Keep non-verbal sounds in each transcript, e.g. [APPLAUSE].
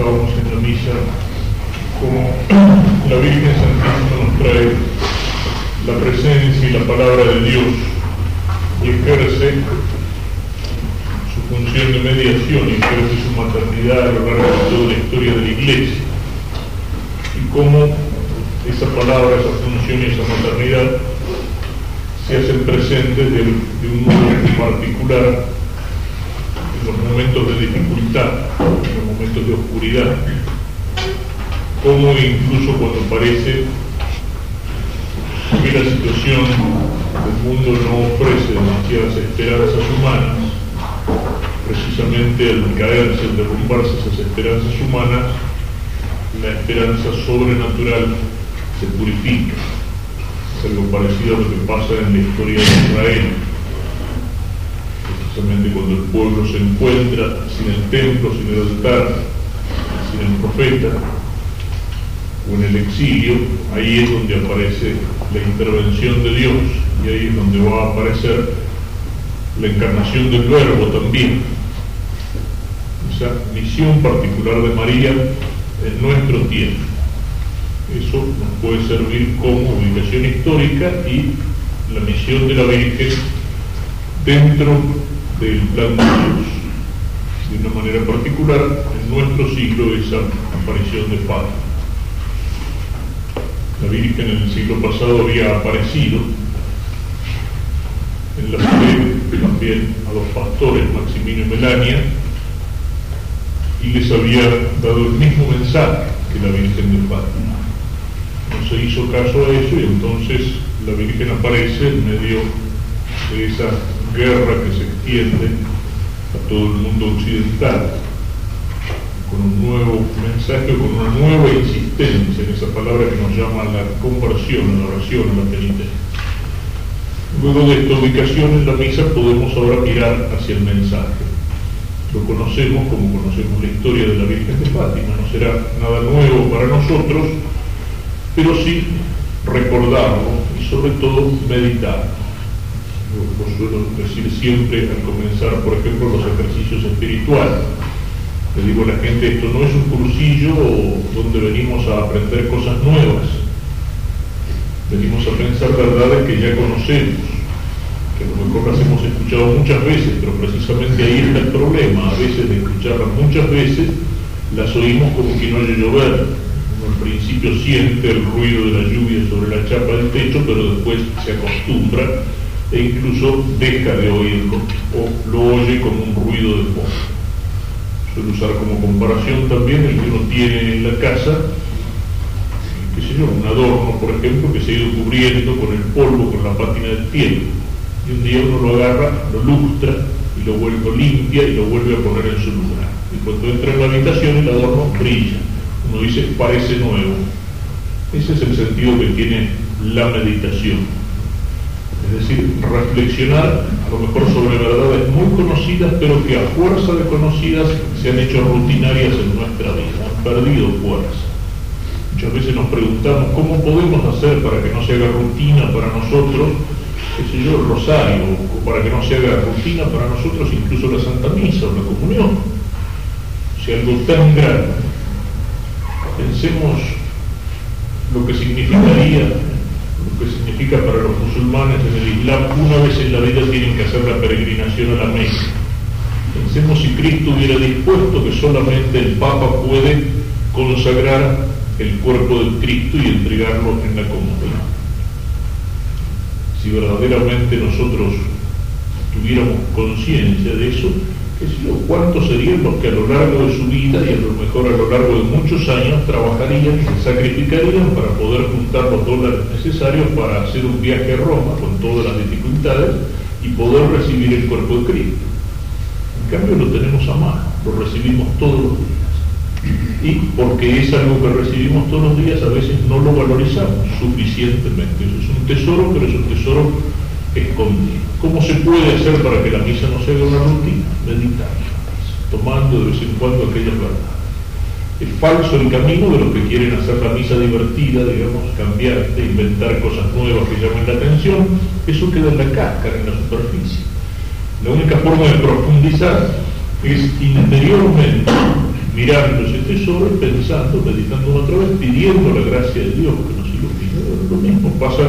pensábamos en la misa como la Virgen Santísima nos trae la presencia y la palabra de Dios y ejerce su función de mediación y ejerce su maternidad a lo largo de toda la historia de la Iglesia y cómo esa palabra, esa función y esa maternidad se hacen presentes de, un modo particular los momentos de dificultad, en los momentos de oscuridad, como incluso cuando parece que la situación del mundo no ofrece demasiadas esperanzas humanas, precisamente al caerse, al derrumbarse esas esperanzas humanas, la esperanza sobrenatural se purifica. Es algo parecido a lo que pasa en la historia de Israel. Precisamente cuando el pueblo se encuentra sin el templo, sin el altar, sin el profeta, o en el exilio, ahí es donde aparece la intervención de Dios y ahí es donde va a aparecer la encarnación del verbo también. Esa misión particular de María en nuestro tiempo. Eso nos puede servir como ubicación histórica y la misión de la Virgen dentro del plan de Dios. De una manera particular, en nuestro siglo, esa aparición de Padre. La Virgen en el siglo pasado había aparecido en la fe también a los pastores Maximino y Melania y les había dado el mismo mensaje que la Virgen de Fátima. No se hizo caso a eso y entonces la Virgen aparece en medio de esa guerra que se extiende a todo el mundo occidental con un nuevo mensaje, con una nueva insistencia en esa palabra que nos llama la conversión, la oración, la penitencia. Luego de esta ubicación en la misa podemos ahora mirar hacia el mensaje. Lo conocemos como conocemos la historia de la Virgen de Fátima, no será nada nuevo para nosotros, pero sí recordarlo y sobre todo meditarlo. Lo, lo suelo decir siempre al comenzar, por ejemplo, los ejercicios espirituales le digo a la gente, esto no es un cursillo donde venimos a aprender cosas nuevas. Venimos a pensar verdades que ya conocemos, que a lo mejor las hemos escuchado muchas veces, pero precisamente ahí está el problema. A veces de escucharlas muchas veces, las oímos como que no haya llover. Uno al principio siente el ruido de la lluvia sobre la chapa del techo, pero después se acostumbra e incluso deja de oírlo o lo oye como un ruido de fondo suelo usar como comparación también el que uno tiene en la casa, qué sé yo, un adorno, por ejemplo, que se ha ido cubriendo con el polvo, con la pátina del pie. Y un día uno lo agarra, lo lustra y lo vuelve limpia y lo vuelve a poner en su lugar. Y cuando entra en la habitación el adorno brilla. Uno dice, parece nuevo. Ese es el sentido que tiene la meditación es decir, reflexionar a lo mejor sobre verdades muy conocidas, pero que a fuerza de conocidas se han hecho rutinarias en nuestra vida, han perdido fuerza. Muchas veces nos preguntamos cómo podemos hacer para que no se haga rutina para nosotros, qué sé yo, el rosario, o para que no se haga rutina para nosotros incluso la Santa Misa o la comunión. Si algo tan grande, pensemos lo que significaría lo que significa para los musulmanes en el Islam, una vez en la vida tienen que hacer la peregrinación a la Meca. Pensemos si Cristo hubiera dispuesto que solamente el Papa puede consagrar el cuerpo de Cristo y entregarlo en la comunidad. Si verdaderamente nosotros tuviéramos conciencia de eso, ¿Cuántos serían los que a lo largo de su vida y a lo mejor a lo largo de muchos años trabajarían y se sacrificarían para poder juntar los dólares necesarios para hacer un viaje a Roma con todas las dificultades y poder recibir el cuerpo de Cristo? En cambio lo tenemos a mano, lo recibimos todos los días. Y porque es algo que recibimos todos los días, a veces no lo valorizamos suficientemente. Eso es un tesoro, pero es un tesoro escondido. ¿Cómo se puede hacer para que la misa no sea una rutina? Meditar, tomando de vez en cuando aquellas verdades. Es falso el camino de los que quieren hacer la misa divertida, digamos, cambiar, de inventar cosas nuevas que llamen la atención, eso queda en la cáscara, en la superficie. La única forma de profundizar es interiormente mirando ese tesoro pensando, meditando otra vez, pidiendo la gracia de Dios que nos ilumine. Lo mismo pasa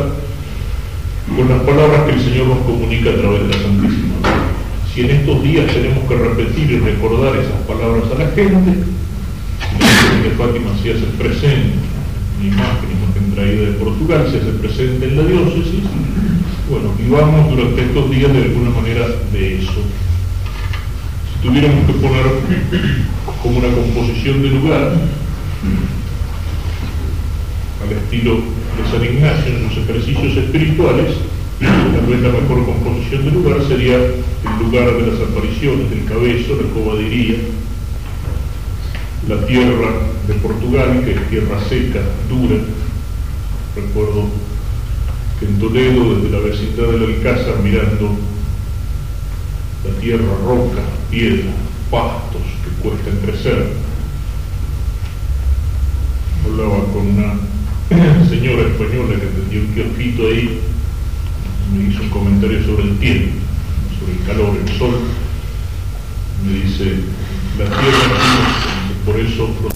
con las palabras que el Señor nos comunica a través de la Santísima Si en estos días tenemos que repetir y recordar esas palabras a la gente, de Fátima se hace presente, una imagen, imagen traída de Portugal, se hace presente en la diócesis, bueno, vivamos durante estos días de alguna manera de eso. Tuviéramos que poner como una composición de lugar estilo de San Ignacio en los ejercicios espirituales, tal vez la mejor composición de lugar sería el lugar de las apariciones, del cabezo, la cobadiría, la tierra de Portugal, que es tierra seca, dura. Recuerdo que en Toledo, desde la vecindad del Alcázar, mirando la tierra roca, piedra, pastos que cuestan crecer. Hablaba con una [LAUGHS] señora española que tenía un kiosquito ahí, me hizo un comentario sobre el tiempo, sobre el calor, el sol. Me dice, la tierra, por eso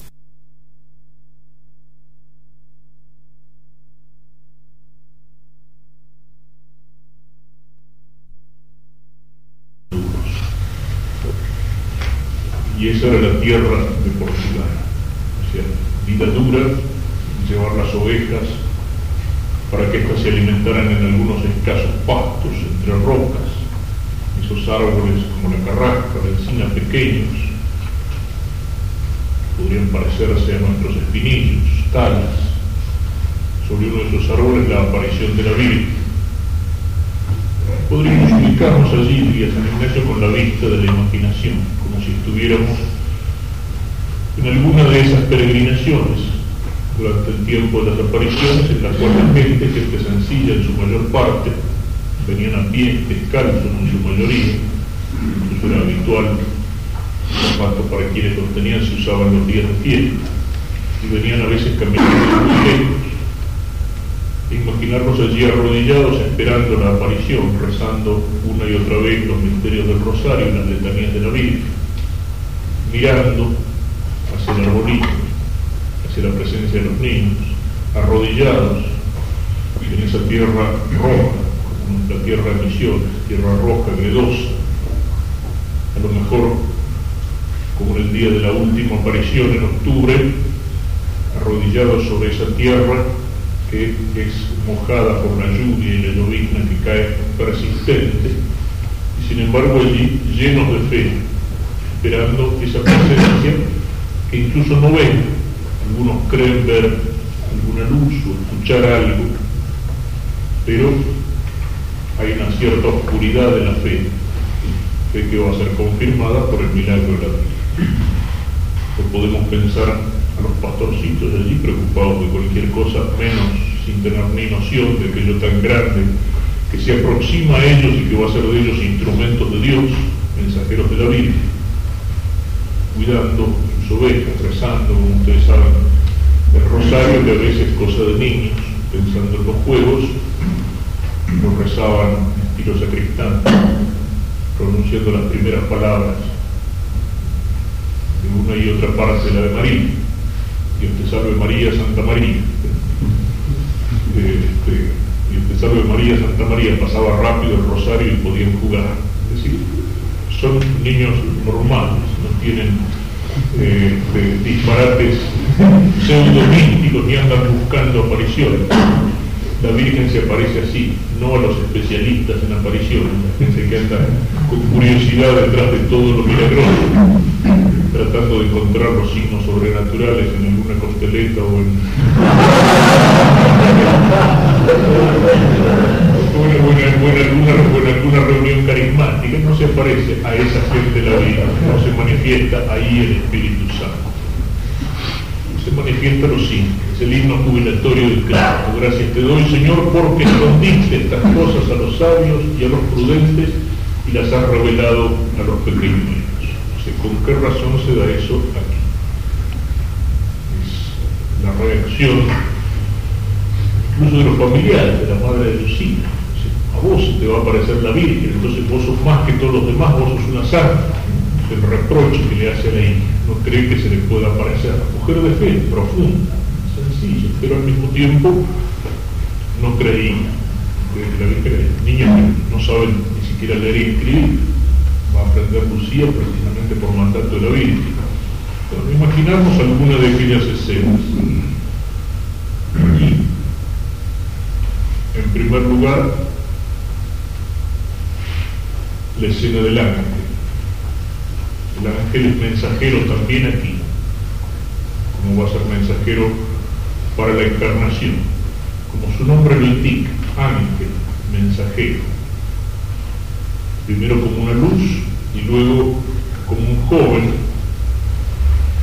y esa era la tierra de Portugal. O sea, vida dura, llevar las ovejas para que éstas se alimentaran en algunos escasos pastos entre rocas, esos árboles como la carrasca, la encina pequeños, podrían parecerse a nuestros espinillos, talas, sobre uno de esos árboles la aparición de la Virgen. Podríamos ubicarnos allí, diría San Ignacio, con la vista de la imaginación en alguna de esas peregrinaciones durante el tiempo de las apariciones en las cuales la gente, gente sencilla en su mayor parte, venían a pie, descalzos en su mayoría, eso era habitual, zapatos para quienes los tenían se usaban los días de fiesta, y venían a veces caminando muy lejos, imaginarnos allí arrodillados esperando la aparición, rezando una y otra vez los misterios del rosario y las letanías de la Virgen mirando hacia el arbolito, hacia la presencia de los niños, arrodillados en esa tierra roja, la tierra de misiones, tierra roja, gredosa, a lo mejor como en el día de la última aparición en octubre, arrodillados sobre esa tierra que es mojada por la lluvia y la llovizna que cae persistente, y sin embargo allí llenos de fe, esperando esa presencia que incluso no ven. Algunos creen ver alguna luz o escuchar algo, pero hay una cierta oscuridad de la fe, fe que va a ser confirmada por el milagro de la vida. O podemos pensar a los pastorcitos allí preocupados de cualquier cosa, menos sin tener ni noción de aquello tan grande que se aproxima a ellos y que va a ser de ellos instrumentos de Dios, mensajeros de la Virgen cuidando sus ovejas, rezando, como ustedes saben, el rosario, que a veces es cosa de niños, pensando en los juegos, lo rezaban estilo sacristán, pronunciando las primeras palabras de una y otra parte de la de María. Dios te salve María, Santa María. Este, Dios te salve María, Santa María. Pasaba rápido el rosario y podían jugar. Es decir, son niños normales, no tienen eh, disparates pseudo-místicos ni andan buscando apariciones. La Virgen se aparece así, no a los especialistas en apariciones, la gente que anda con curiosidad detrás de todo lo milagroso, tratando de encontrar los signos sobrenaturales en alguna costeleta o en en alguna, reunión carismática, no se aparece a esa gente la vida, no se manifiesta ahí el Espíritu Santo. Se manifiesta lo simple, es el himno jubilatorio del Cristo. Gracias te doy, Señor, porque escondiste estas cosas a los sabios y a los prudentes y las has revelado a los pequeños. ¿Con qué razón se da eso aquí? Es la reacción incluso de los familiares, de la madre de Lucina a vos te va a aparecer la Virgen, entonces vos sos más que todos los demás, vos sos una santa. el reproche que le hace a la hija. No cree que se le pueda parecer. Mujer de fe, profunda, sencilla, pero al mismo tiempo no creía. Cree que la Virgen, niños que no saben ni siquiera leer y escribir, va a aprender Lucía precisamente por mandato de la Virgen. Pero imaginamos alguna de aquellas escenas. Y, en primer lugar, la escena del ángel. El ángel es mensajero también aquí, como va a ser mensajero para la encarnación, como su nombre lo indica, ángel, mensajero. Primero como una luz y luego como un joven.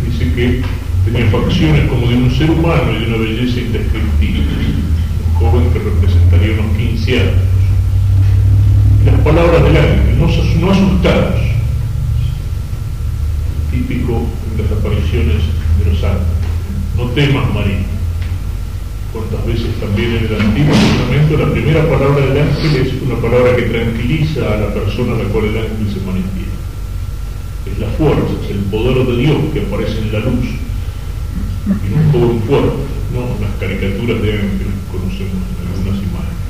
Dice que tenía facciones como de un ser humano y de una belleza indescriptible. Un joven que representaría unos 15 años las palabras del ángel, no, no asustados, típico en las apariciones de los ángeles. No temas, María. Cuántas veces también en el Antiguo Testamento la primera palabra del ángel es una palabra que tranquiliza a la persona a la cual el ángel se manifiesta. Es la fuerza, es el poder de Dios que aparece en la luz. Y un joven fuerte, ¿no? Las caricaturas de ángeles conocemos en algunas imágenes.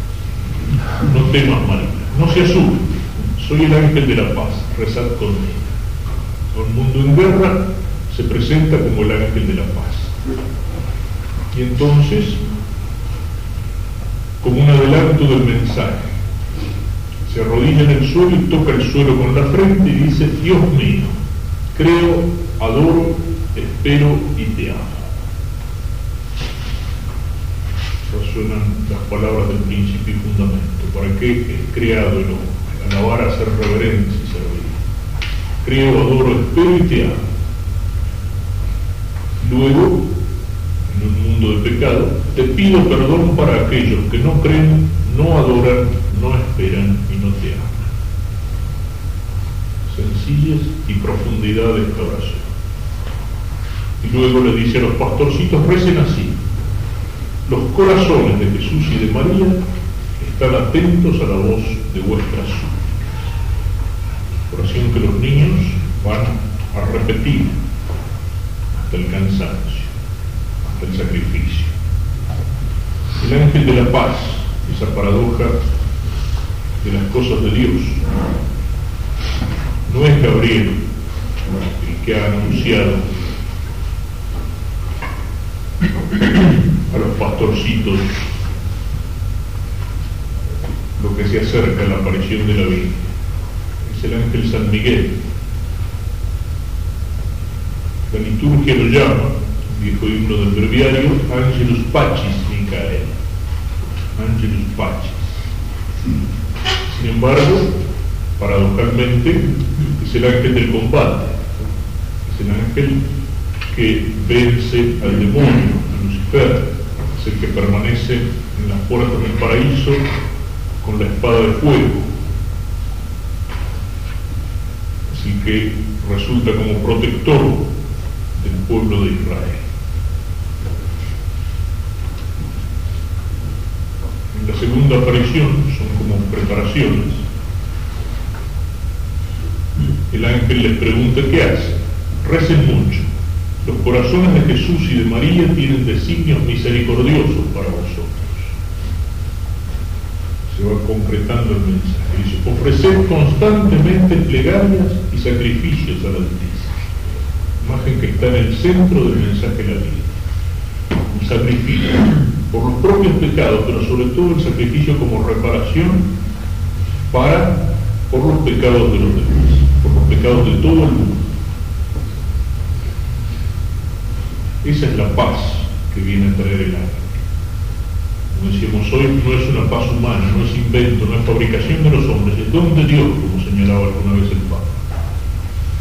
No temas, María no se asuste, soy el ángel de la paz, rezad conmigo. Un mundo en guerra se presenta como el ángel de la paz. Y entonces, como un adelanto del mensaje, se arrodilla en el suelo y toca el suelo con la frente y dice, Dios mío, creo, adoro, espero y te amo. Resuenan las palabras del principio y fundamento. ¿Para qué es creado el hombre? Alabar, hacer reverencia y servir. Creo, adoro, espero y te amo. Luego, en un mundo de pecado, te pido perdón para aquellos que no creen, no adoran, no esperan y no te aman. Sencillez y profundidad de esta oración. Y luego le dice a los pastorcitos, recen así. Los corazones de Jesús y de María están atentos a la voz de vuestra súplica. Oración que los niños van a repetir hasta el cansancio, hasta el sacrificio. El ángel de la paz, esa paradoja de las cosas de Dios, no es Gabriel el que ha anunciado a los pastorcitos lo que se acerca a la aparición de la vida. Es el ángel San Miguel. La liturgia lo llama, viejo himno del breviario, Angelus Pacis Micael. Angelus Pacis. Sin embargo, paradojalmente, es el ángel del combate. Es el ángel que vence al demonio, a Lucifer. Es el que permanece en las puertas del paraíso con la espada de fuego. Así que resulta como protector del pueblo de Israel. En la segunda aparición son como preparaciones. El ángel les pregunta qué hace. Recen mucho. Los corazones de Jesús y de María tienen designios misericordiosos para vosotros se va concretando el mensaje. Dice, ofrecer constantemente plegarias y sacrificios a la Altísimo. Imagen que está en el centro del mensaje de la vida. Un sacrificio por los propios pecados, pero sobre todo el sacrificio como reparación para, por los pecados de los demás, por los pecados de todo el mundo. Esa es la paz que viene a traer el alma decíamos hoy, no es una paz humana, no es invento, no es fabricación de los hombres, es don de Dios, como señalaba alguna vez el Papa.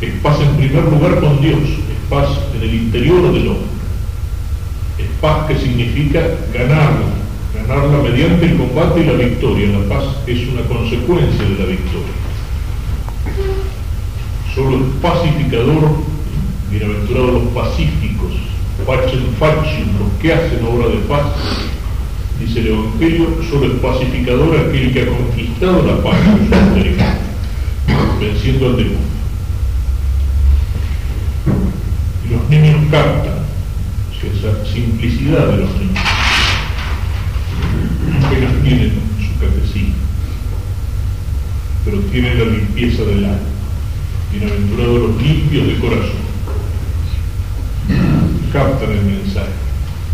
Es paz en primer lugar con Dios, es paz en el interior del hombre. Es paz que significa ganarla, ganarla mediante el combate y la victoria. La paz es una consecuencia de la victoria. Solo el pacificador, bienaventurados los pacíficos, facem facem, los que hacen obra de paz, Dice el Evangelio, solo el pacificador aquel que ha conquistado la paz con su venciendo al demonio. captan esa simplicidad de los niños. Apenas tienen su catecismo, pero tienen la limpieza del alma. Bienaventurados los limpios de corazón. Captan el mensaje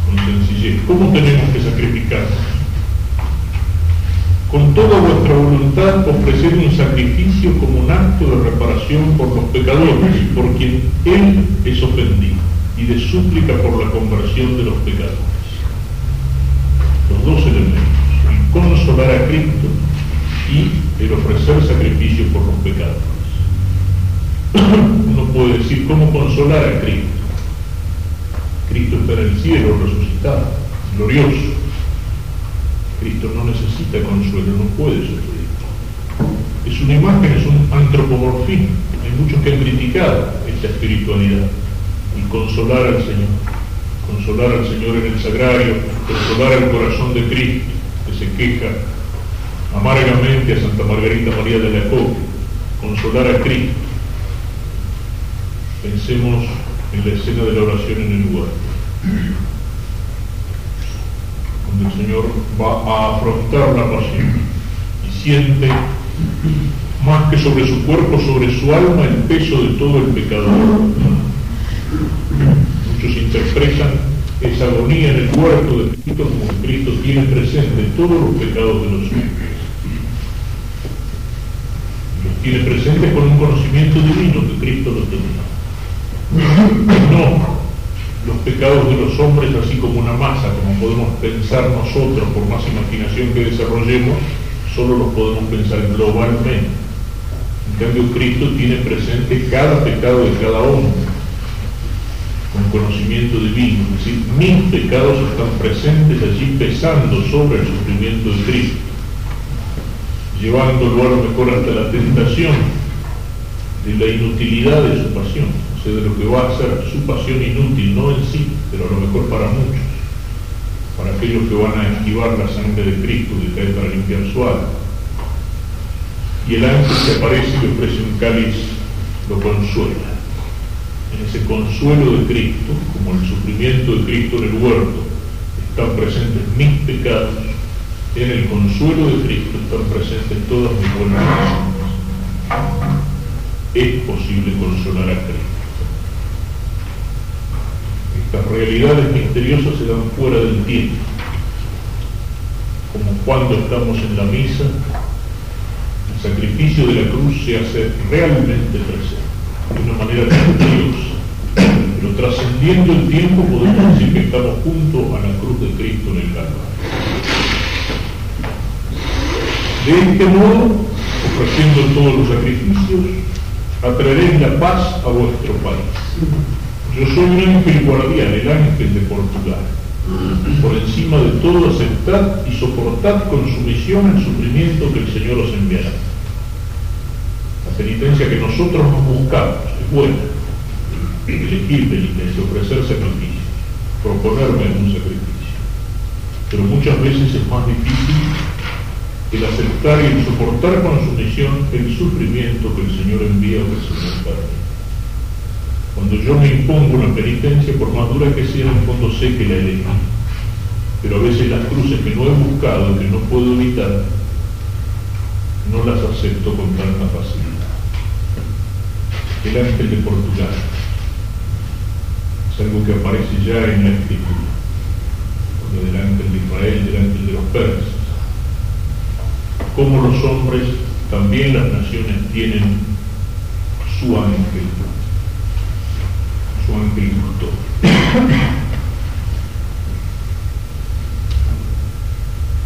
con sencillez. ¿Cómo tenemos que sacrificarnos? Con toda vuestra voluntad ofrecer un sacrificio como un acto de reparación por los pecadores, por quien Él es ofendido y de súplica por la conversión de los pecadores. Los dos elementos, el consolar a Cristo y el ofrecer sacrificio por los pecadores. [COUGHS] Uno puede decir, ¿cómo consolar a Cristo? Cristo está en el cielo, resucitado, glorioso. Cristo no necesita consuelo, no puede sufrir. Es una imagen, es un antropomorfismo. Hay muchos que han criticado esta espiritualidad y consolar al Señor. Consolar al Señor en el sagrario, consolar el corazón de Cristo que se queja amargamente a Santa Margarita María de la Copa, consolar a Cristo. Pensemos en la escena de la oración en el lugar, cuando el Señor va a afrontar la pasión y siente más que sobre su cuerpo, sobre su alma, el peso de todo el pecado Muchos interpretan esa agonía en el cuerpo de Cristo como que Cristo tiene presente todos los pecados de los hombres. Los tiene presentes con un conocimiento divino que Cristo los tenía. No. Los pecados de los hombres así como una masa, como podemos pensar nosotros por más imaginación que desarrollemos, solo los podemos pensar globalmente. En cambio, Cristo tiene presente cada pecado de cada hombre con conocimiento divino, es decir, mis pecados están presentes allí pesando sobre el sufrimiento de Cristo, llevándolo a lo mejor hasta la tentación de la inutilidad de su pasión, de lo que va a ser su pasión inútil, no en sí, pero a lo mejor para muchos, para aquellos que van a esquivar la sangre de Cristo que cae para limpiar su alma. Y el ángel que aparece y le ofrece un cáliz lo consuela en ese consuelo de Cristo, como el sufrimiento de Cristo en el huerto, están presentes mis pecados, en el consuelo de Cristo están presentes todas mis buenas acciones. Es posible consolar a Cristo. Estas realidades misteriosas se dan fuera del tiempo, como cuando estamos en la misa, el sacrificio de la cruz se hace realmente presente de una manera grandiosa. Pero trascendiendo el tiempo podemos decir que estamos junto a la cruz de Cristo en el Calvario. De este modo, ofreciendo todos los sacrificios, atraeréis la paz a vuestro país. Yo soy ángel guardián, el ángel de Portugal. Por encima de todo, aceptad y soportad con sumisión el sufrimiento que el Señor os enviará penitencia que nosotros nos buscamos es buena. Elegir penitencia, ofrecer sacrificio, proponerme un sacrificio. Pero muchas veces es más difícil el aceptar y el soportar con sumisión el sufrimiento que el Señor envía o que el Señor permite. Cuando yo me impongo una penitencia, por más dura que sea, en fondo sé que la elegí. Pero a veces las cruces que no he buscado, que no puedo evitar, no las acepto con tanta facilidad el ángel de Portugal. Es algo que aparece ya en la escritura, lo del ángel de Israel, del ángel de los persas. Como los hombres, también las naciones tienen su ángel, su ángel justo.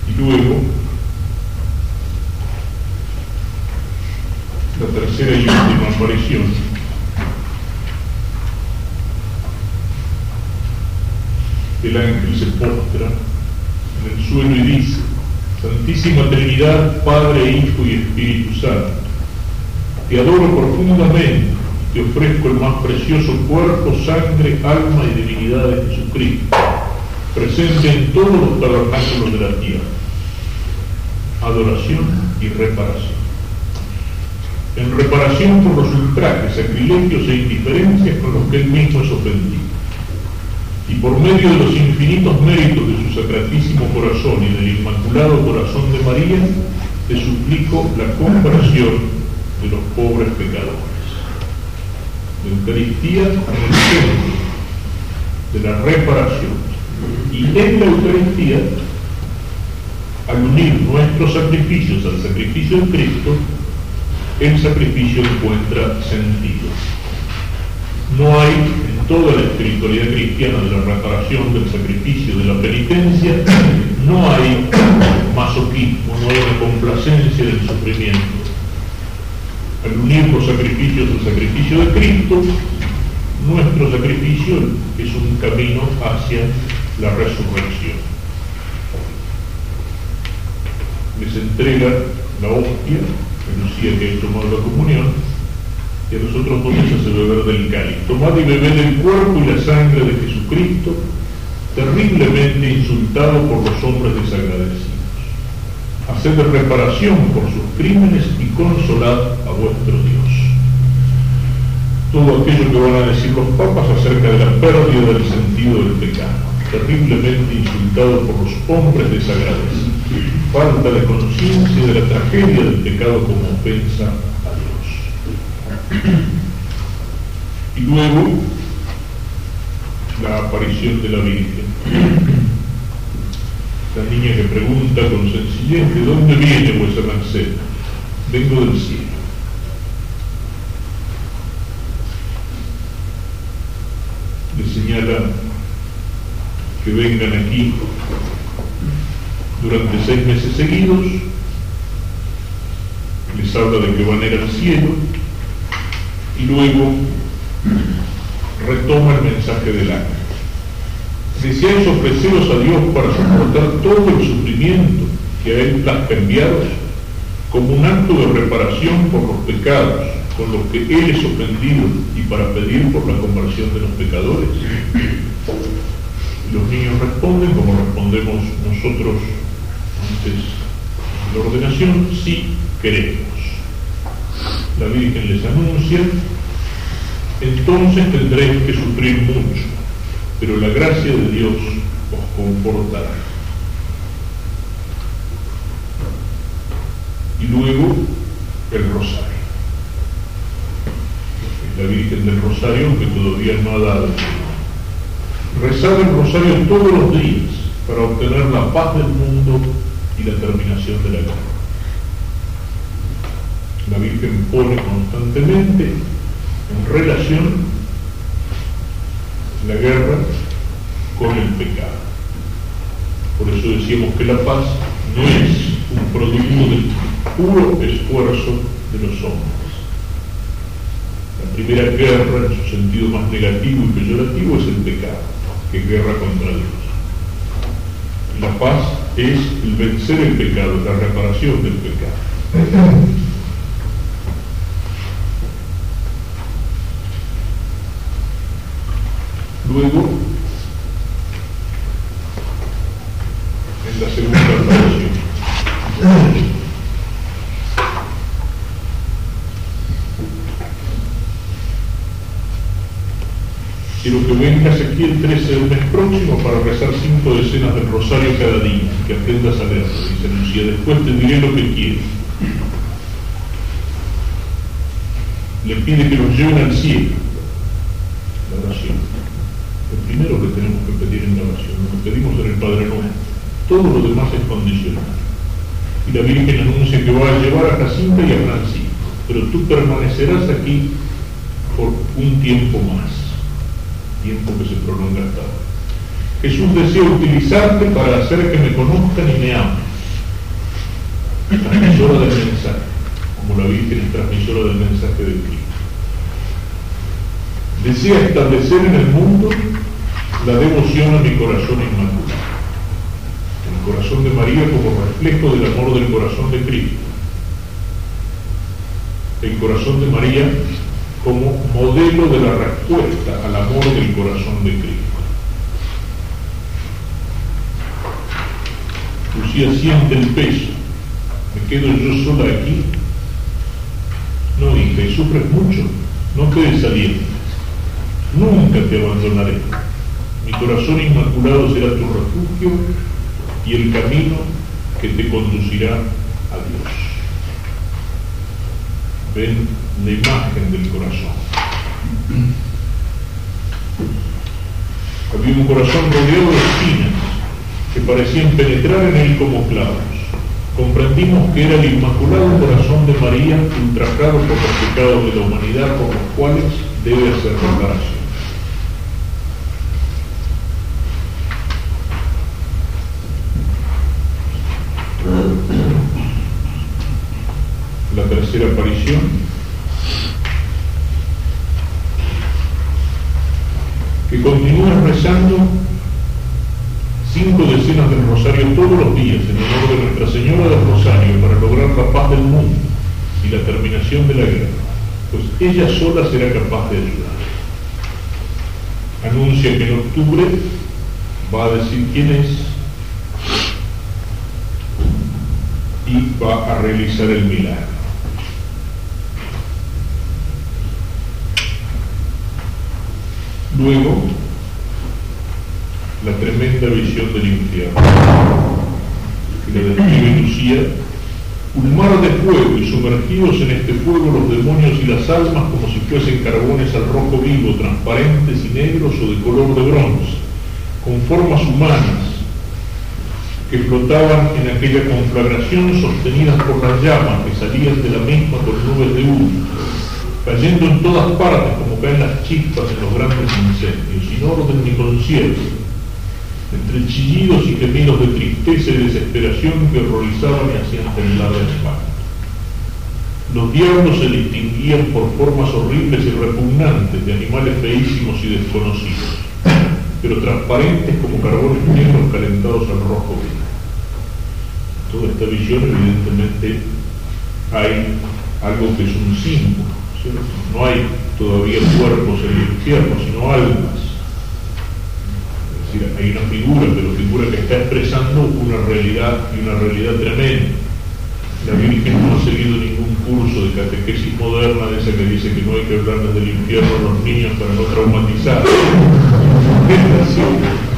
Y luego, la tercera y última aparición. El ángel se postra en el suelo y dice, Santísima Trinidad, Padre, Hijo y Espíritu Santo, te adoro profundamente te ofrezco el más precioso cuerpo, sangre, alma y divinidad de Jesucristo, presente en todos los tabernáculos de la tierra. Adoración y reparación en reparación por los ultrajes, sacrilegios e indiferencias con los que él mismo es ofendido. y por medio de los infinitos méritos de su sacratísimo corazón y del inmaculado corazón de María, te suplico la comparación de los pobres pecadores. La Eucaristía el centro de la reparación. Y en la Eucaristía, al unir nuestros sacrificios al sacrificio de Cristo, el sacrificio encuentra sentido. No hay en toda la espiritualidad cristiana de la reparación, del sacrificio, de la penitencia, no hay masoquismo, no hay una complacencia del sufrimiento. Al unir los sacrificios al sacrificio de Cristo, nuestro sacrificio es un camino hacia la resurrección. Les entrega la hostia, Lucía que ha tomado la comunión, y a nosotros nos hace beber del cáliz. Tomad y bebed el cuerpo y la sangre de Jesucristo, terriblemente insultado por los hombres desagradecidos. Haced reparación por sus crímenes y consolad a vuestro Dios. Todo aquello que van a decir los papas acerca de la pérdida del sentido del pecado, terriblemente insultado por los hombres desagradecidos, falta de conciencia de la tragedia del pecado como ofensa y luego la aparición de la Virgen. La niña que pregunta con sencillez, ¿de dónde viene vuestra merced? Vengo del cielo. Le señala que vengan aquí durante seis meses seguidos, les habla de que van a ir al cielo, y luego retoma el mensaje del ángel. Deseáis ofreceros a Dios para soportar todo el sufrimiento que a Él enviado como un acto de reparación por los pecados con los que Él es ofendido y para pedir por la conversión de los pecadores. los niños responden como respondemos nosotros antes. De la ordenación, sí queremos. La Virgen les anuncia, entonces tendréis que sufrir mucho, pero la gracia de Dios os confortará. Y luego el rosario. La Virgen del Rosario que todavía no ha dado. Rezar el rosario todos los días para obtener la paz del mundo y la terminación de la guerra la Virgen pone constantemente en relación la guerra con el pecado. Por eso decíamos que la paz no es un producto del puro esfuerzo de los hombres. La primera guerra, en su sentido más negativo y peyorativo, es el pecado, que es guerra contra Dios. La paz es el vencer el pecado, la reparación del pecado. Luego, en la segunda oración, quiero que vengas aquí el 13 del mes próximo para rezar cinco decenas del rosario cada día, que aprendas a leerlo, dice Lucía. Después te diré lo que quiero. Le pide que los lleven al cielo, primero que tenemos que pedir en la oración, lo que pedimos en el Padre Nuestro. Todo lo demás es condicional. Y la Virgen anuncia que va a llevar a Jacinta y a Francisco, pero tú permanecerás aquí por un tiempo más, tiempo que se prolonga hasta ahora. Jesús desea utilizarte para hacer que me conozcan y me amen. Transmisora del mensaje, como la Virgen es transmisora del mensaje de Cristo. Desea establecer en el mundo la devoción a mi corazón inmaculado. El corazón de María como reflejo del amor del corazón de Cristo. El corazón de María como modelo de la respuesta al amor del corazón de Cristo. Lucía siente el peso. ¿Me quedo yo sola aquí? No, hija, y sufres mucho. No quedes saliendo. Nunca te abandonaré mi corazón inmaculado será tu refugio y el camino que te conducirá a Dios. Ven la imagen del corazón. Había un corazón rodeado de espinas que parecían penetrar en él como clavos. Comprendimos que era el inmaculado corazón de María ultrajado por los pecados de la humanidad por los cuales debe hacer reparación. La tercera aparición que continúa rezando cinco decenas del rosario todos los días en honor de Nuestra Señora del Rosario para lograr la paz del mundo y la terminación de la guerra, pues ella sola será capaz de ayudar. Anuncia que en octubre va a decir quién es y va a realizar el milagro. Luego, la tremenda visión del infierno, que le describe Lucía, un mar de fuego y sumergidos en este fuego los demonios y las almas como si fuesen carbones al rojo vivo, transparentes y negros o de color de bronce, con formas humanas que flotaban en aquella conflagración sostenidas por las llamas que salían de la misma con nubes de humo, cayendo en todas partes caen las chispas en los grandes incendios, sin orden ni concierto, entre chillidos y gemidos de tristeza y desesperación que horrorizaban y hacían temblar la espalda. Los diablos se distinguían por formas horribles y repugnantes de animales feísimos y desconocidos, pero transparentes como carbones negros calentados al rojo vino. Toda esta visión evidentemente hay algo que es un símbolo, no hay todavía cuerpos en el infierno, sino almas hay una figura, pero figura que está expresando una realidad y una realidad tremenda. La Virgen no ha seguido ningún curso de catequesis moderna de esa que dice que no hay que hablarles del infierno a los niños para no traumatizar.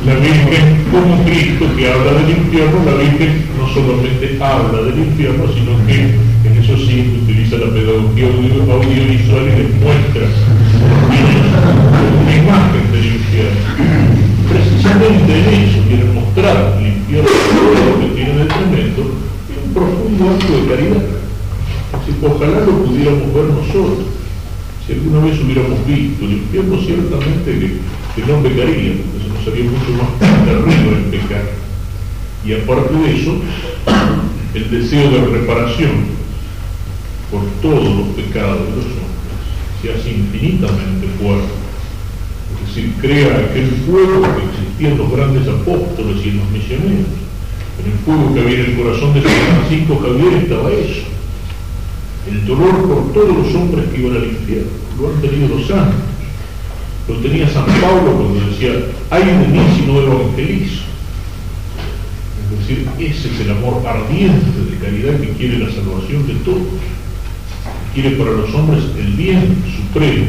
La Virgen, como Cristo que habla del infierno, la Virgen no solamente habla del infierno, sino que la pedagogía audiovisual y les muestra a los niños una imagen del infierno precisamente en eso quieren mostrar el infierno lo que tiene de tremendo y un profundo acto de caridad. Si ojalá lo pudiéramos ver nosotros, si alguna vez hubiéramos visto el infierno, ciertamente que, no pecaría, porque se nos haría mucho más terrible el pecar. Y aparte de eso, el deseo de reparación por todos los pecados de los hombres se hace infinitamente fuerte es decir, crea aquel fuego que existía los grandes apóstoles y en los misioneros. En el fuego que había en el corazón de San Francisco Javier estaba eso. El dolor por todos los hombres que iban al infierno. Lo han tenido los santos. Lo tenía San Pablo cuando decía, hay de mí si. Es decir, ese es el amor ardiente de caridad que quiere la salvación de todos. Quiere para los hombres el bien supremo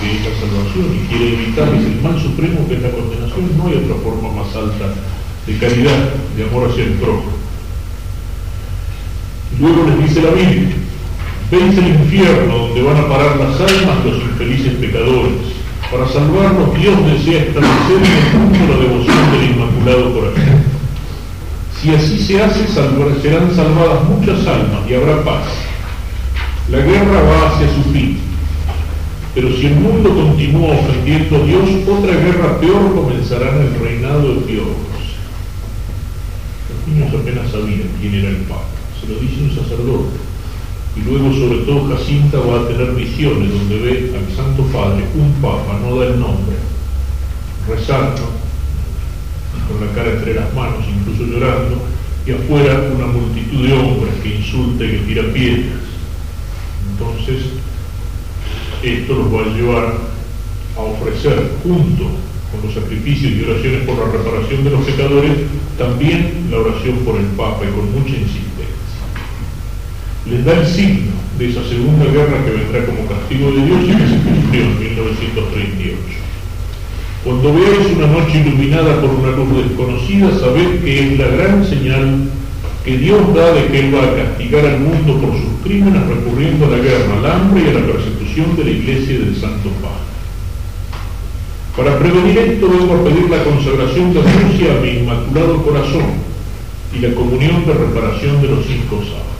que es la salvación y quiere evitar el mal supremo que es la condenación, no hay otra forma más alta de caridad, de amor hacia el prójimo. Luego les dice la Biblia, veis el infierno donde van a parar las almas los infelices pecadores. Para salvarlos Dios desea establecer en el mundo la devoción del Inmaculado Corazón. Si así se hace, serán salvadas muchas almas y habrá paz. La guerra va hacia su fin pero si el mundo continúa ofendiendo a Dios, otra guerra peor comenzará en el reinado de Dios. Los niños apenas sabían quién era el Papa, se lo dice un sacerdote. Y luego, sobre todo, Jacinta va a tener visiones donde ve al Santo Padre, un Papa, no da el nombre, rezando, con la cara entre las manos, incluso llorando, y afuera una multitud de hombres que insulta y que tira piedras. Entonces, esto nos va a llevar a ofrecer, junto con los sacrificios y oraciones por la reparación de los pecadores, también la oración por el Papa y con mucha insistencia. Les da el signo de esa segunda guerra que vendrá como castigo de Dios y que se cumplió en 1938. Cuando veáis una noche iluminada por una luz desconocida, sabed que es la gran señal que Dios da de que Él va a castigar al mundo por sus crímenes recurriendo a la guerra, al hambre y a la persecución de la Iglesia y del Santo Padre. Para prevenir esto a pedir la consagración de Rusia a mi inmaculado corazón y la comunión de reparación de los cinco sábados.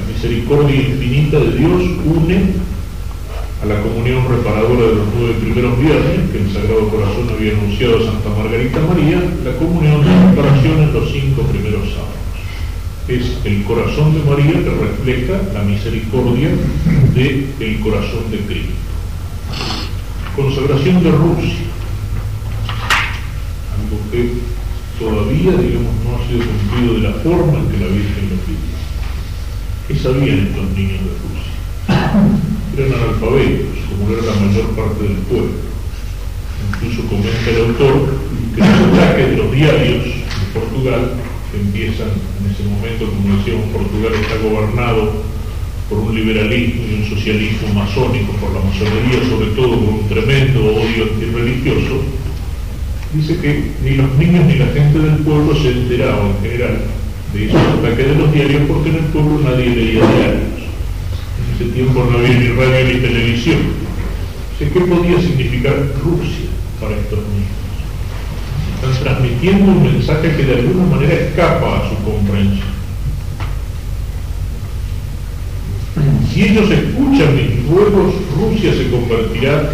La misericordia infinita de Dios une a la comunión reparadora de los nueve primeros viernes, que el Sagrado Corazón había anunciado a Santa Margarita María, la comunión de reparación en los cinco primeros sábados. Es el corazón de María que refleja la misericordia del el corazón de Cristo. Consagración de Rusia, algo que todavía, digamos, no ha sido cumplido de la forma en que la Virgen lo pidió. ¿Qué sabían estos niños de Rusia? eran analfabetos, como era la mayor parte del pueblo. Incluso comenta el autor que los ataques de los diarios de Portugal, empiezan en ese momento, como decíamos, Portugal está gobernado por un liberalismo y un socialismo masónico, por la masonería, sobre todo por un tremendo odio antirreligioso, dice que ni los niños ni la gente del pueblo se enteraban en general de esos ataques de los diarios porque en el pueblo nadie leía diarios ese tiempo no había ni radio ni televisión. ¿Qué podía significar Rusia para estos niños? Están transmitiendo un mensaje que de alguna manera escapa a su comprensión. Si ellos escuchan mis ruegos, Rusia se convertirá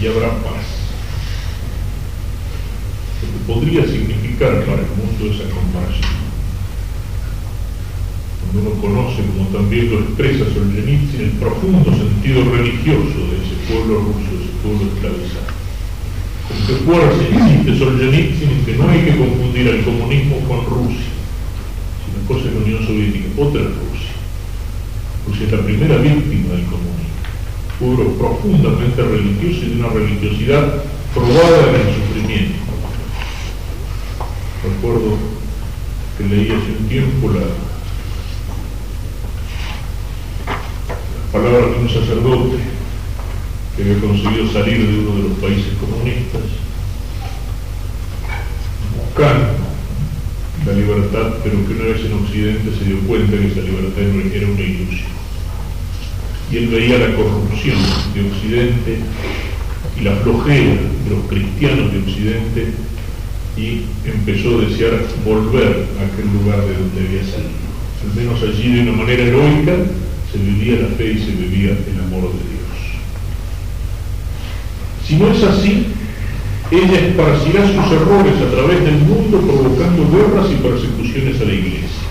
y habrá paz. Lo que podría significar para el mundo esa comparación uno conoce, como también lo expresa Solzhenitsyn, el profundo sentido religioso de ese pueblo ruso, de ese pueblo esclavizado. Fuerza insiste Solzhenitsyn en que no hay que confundir al comunismo con Rusia, sino cosa es la Unión Soviética, otra Rusia. Rusia es la primera víctima del comunismo, pueblo profundamente religioso y de una religiosidad probada en el sufrimiento. Recuerdo que leí hace un tiempo la palabras de un sacerdote que había conseguido salir de uno de los países comunistas, buscando la libertad, pero que una vez en Occidente se dio cuenta que esa libertad era una ilusión. Y él veía la corrupción de Occidente y la flojera de los cristianos de Occidente y empezó a desear volver a aquel lugar de donde había salido. Al menos allí de una manera heroica se vivía la fe y se vivía el amor de Dios. Si no es así, ella esparcirá sus errores a través del mundo provocando guerras y persecuciones a la iglesia.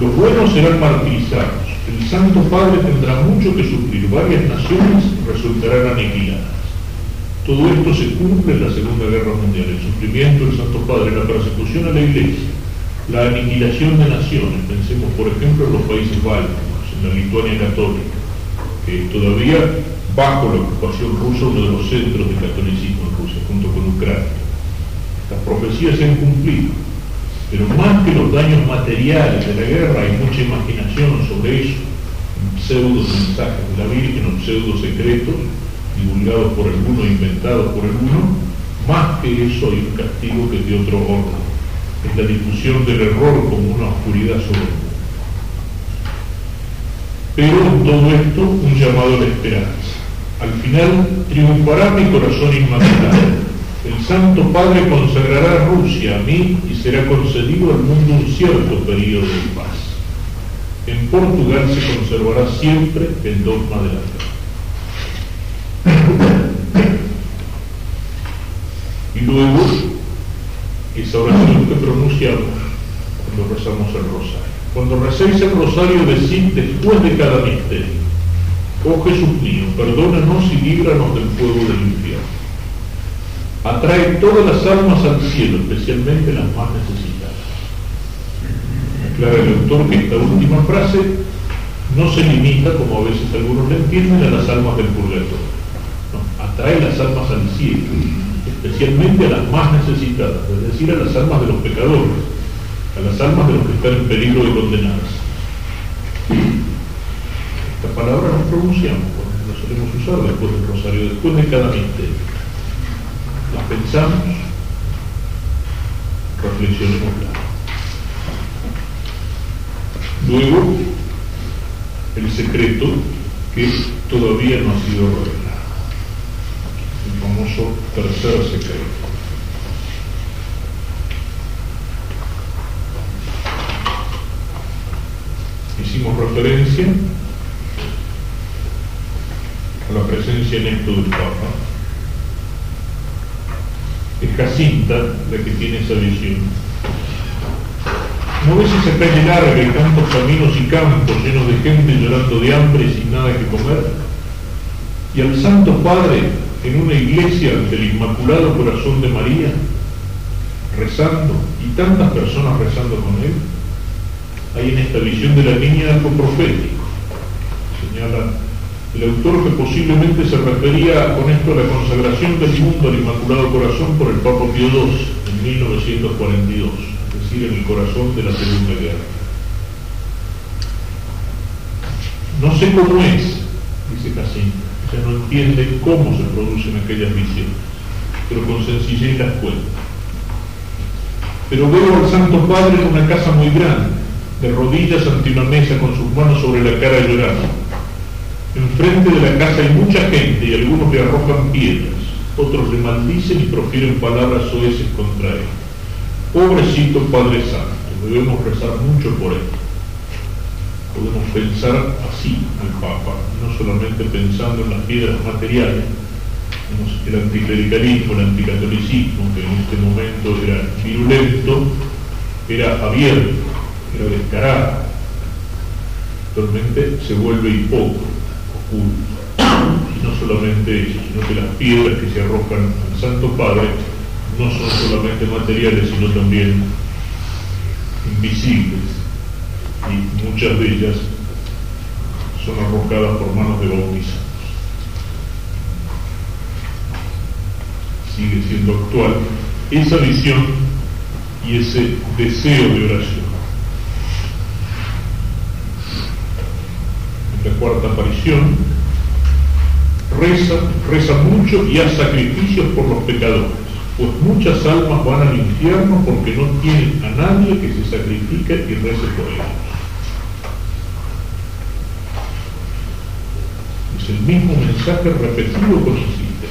Los buenos serán martirizados. El Santo Padre tendrá mucho que sufrir. Varias naciones resultarán aniquiladas. Todo esto se cumple en la Segunda Guerra Mundial. El sufrimiento del Santo Padre, la persecución a la iglesia, la aniquilación de naciones. Pensemos, por ejemplo, en los países bálticos la Lituania católica, que todavía bajo la ocupación rusa uno de los centros de catolicismo en Rusia, junto con Ucrania. Las profecías se han cumplido, pero más que los daños materiales de la guerra hay mucha imaginación sobre eso, pseudos mensajes de la Virgen o pseudo secretos divulgados por alguno, inventados por alguno, más que eso hay un castigo que es de otro orden. Es la difusión del error como una oscuridad sobre el mundo. Pero en todo esto un llamado a la esperanza. Al final triunfará mi corazón inmaculado. El Santo Padre consagrará Rusia a mí y será concedido al mundo un cierto periodo de paz. En Portugal se conservará siempre el dogma de la fe. Y luego, esa oración que pronunciamos cuando rezamos el rosario. Cuando recéis el rosario decid después de cada misterio, oh Jesús mío, perdónanos y líbranos del fuego del infierno. Atrae todas las almas al cielo, especialmente las más necesitadas. Aclara el autor que esta última frase no se limita, como a veces algunos le entienden, a las almas del purgatorio. Atrae las almas al cielo, especialmente a las más necesitadas, es decir, a las almas de los pecadores a las almas de los que están en peligro de condenarse. Esta palabra no pronunciamos, porque no solemos usar después del rosario, después de cada misterio. las pensamos, reflexionémoslas. Luego, el secreto que todavía no ha sido revelado, el famoso tercer secreto. Hicimos referencia a la presencia en esto del Papa. Es Jacinta la que tiene esa visión ¿No ves esa calle larga y tantos caminos y campos llenos de gente llorando de hambre sin nada que comer? Y al Santo Padre en una iglesia ante el Inmaculado Corazón de María, rezando, y tantas personas rezando con él, hay en esta visión de la niña algo profético. Señala el autor que posiblemente se refería con esto a la consagración del mundo al Inmaculado Corazón por el Papa Pío II en 1942 en el corazón de la Segunda Guerra. No sé cómo es, dice Jacinta, ella no entiende cómo se producen aquellas visiones, pero con sencillez las cuenta. Pero veo al Santo Padre en una casa muy grande, de rodillas ante una mesa con sus manos sobre la cara llorando. Enfrente de la casa hay mucha gente y algunos le arrojan piedras, otros le maldicen y profieren palabras soeces contra él. Pobrecito Padre Santo, debemos rezar mucho por él. Podemos pensar así al Papa, no solamente pensando en las piedras materiales, el anticlericalismo, el anticatolicismo, que en este momento era virulento, era abierto, era descarado. Actualmente se vuelve hipócrita, oculto. Y no solamente eso, sino que las piedras que se arrojan al Santo Padre no son solamente materiales, sino también invisibles, y muchas de ellas son arrojadas por manos de bautizados. Sigue siendo actual esa visión y ese deseo de oración. En la cuarta aparición, reza, reza mucho y hace sacrificios por los pecadores pues muchas almas van al infierno porque no tienen a nadie que se sacrifique y rece por ellos. Es el mismo mensaje repetido con insistencia.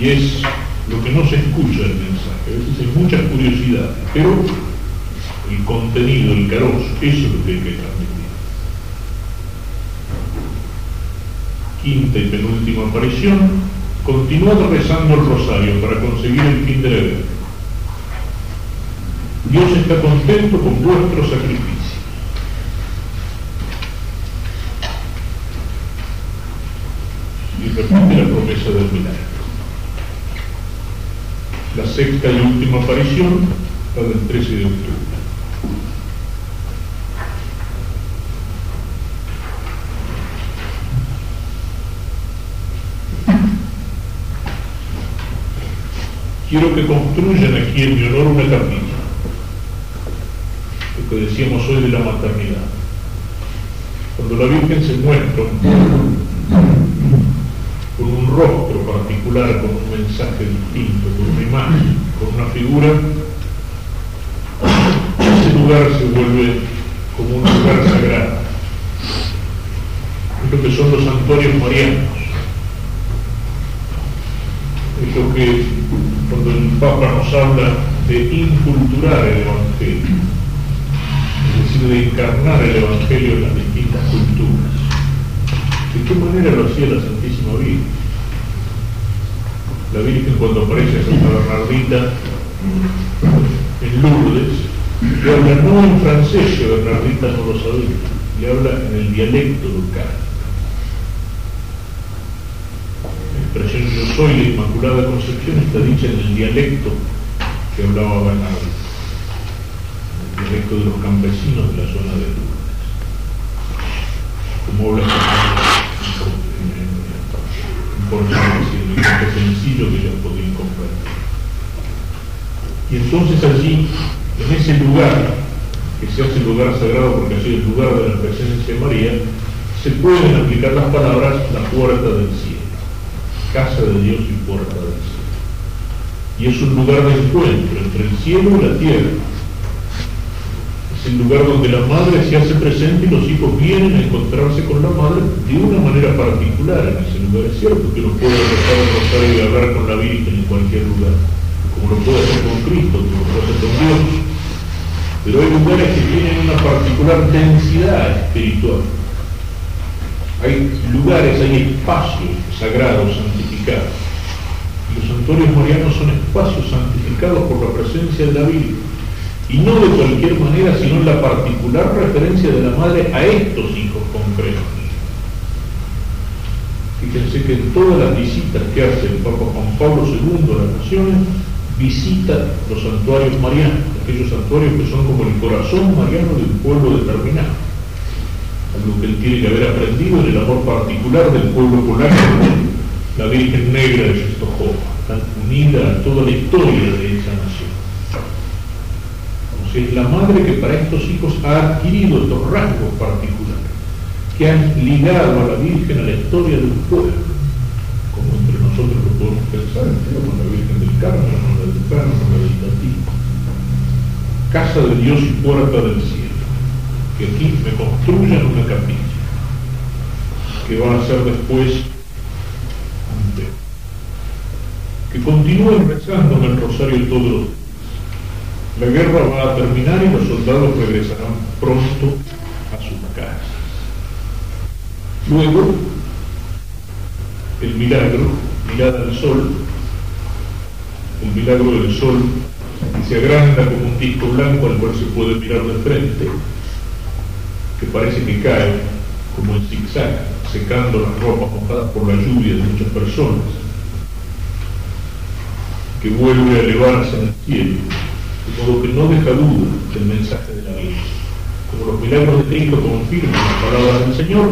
Y es lo que no se escucha del mensaje. A veces hay muchas curiosidades, pero el contenido, el carozo, eso es lo que hay que transmitir. Quinta y penúltima aparición, Continuad rezando el rosario para conseguir el fin del deber. Dios está contento con vuestro sacrificio. Y repite la promesa del milagro. La sexta y última aparición, la del 13 de octubre. Quiero que construyan aquí en mi honor una capilla. Lo que decíamos hoy de la maternidad. Cuando la Virgen se muestra con un rostro particular, con un mensaje distinto, con una imagen, con una figura, ese lugar se vuelve como un lugar sagrado. Es lo que son los santuarios marianos. Es lo que cuando el Papa nos habla de inculturar el Evangelio, es decir, de encarnar el Evangelio en las distintas culturas. ¿De qué manera lo hacía la Santísima Virgen? La Virgen cuando aparece a Santa Bernardita en Lourdes, le habla no en francés, que Bernardita no lo sabía, le habla en el dialecto local. expresión yo soy la Inmaculada Concepción está dicha en el dialecto que hablaba Bernardo, el dialecto de los campesinos de la zona de Lourdes. Como habla en lenguaje sencillo que ellos podían comprender. Y entonces allí, en ese lugar, que se hace lugar sagrado porque así es el lugar de la presencia de María, se pueden aplicar las palabras la puerta del cielo casa de Dios y puerta del cielo. y es un lugar de encuentro entre el cielo y la tierra. Es el lugar donde la madre se hace presente y los hijos vienen a encontrarse con la madre de una manera particular en ese lugar. Es cierto que no puede rezar el rosario y hablar con la Virgen en cualquier lugar, como lo puede hacer con Cristo, como lo puede hacer con Dios. Pero hay lugares que tienen una particular densidad espiritual. Hay lugares, hay espacios sagrados, santificados los santuarios marianos son espacios santificados por la presencia de la Virgen. Y no de cualquier manera, sino en la particular referencia de la madre a estos hijos concretos. Fíjense que en todas las visitas que hace el Papa Juan Pablo II a las naciones, visita los santuarios marianos, aquellos santuarios que son como el corazón mariano de un pueblo determinado. Algo que él tiene que haber aprendido en el amor particular del pueblo polaco la Virgen Negra de Czestochowa, tan unida a toda la historia de esa nación. O sea, es la madre que para estos hijos ha adquirido estos rasgos particulares, que han ligado a la Virgen a la historia del pueblo, como entre nosotros lo podemos pensar, con la Virgen del Carmen, con la del Carmen, con la del Tatí. Casa de Dios y puerta del cielo, que aquí me construyan una capilla, que va a ser después que continúen rezando en el rosario todos los días. La guerra va a terminar y los soldados regresarán pronto a sus casas. Luego, el milagro, mirada al sol, el milagro del sol, que se agranda como un disco blanco al cual se puede mirar de frente, que parece que cae como en zigzag, secando las ropas mojadas por la lluvia de muchas personas que vuelve a elevarse en el cielo, de modo que no deja duda del mensaje de la Virgen. Como los milagros de Cristo confirman las palabras del Señor,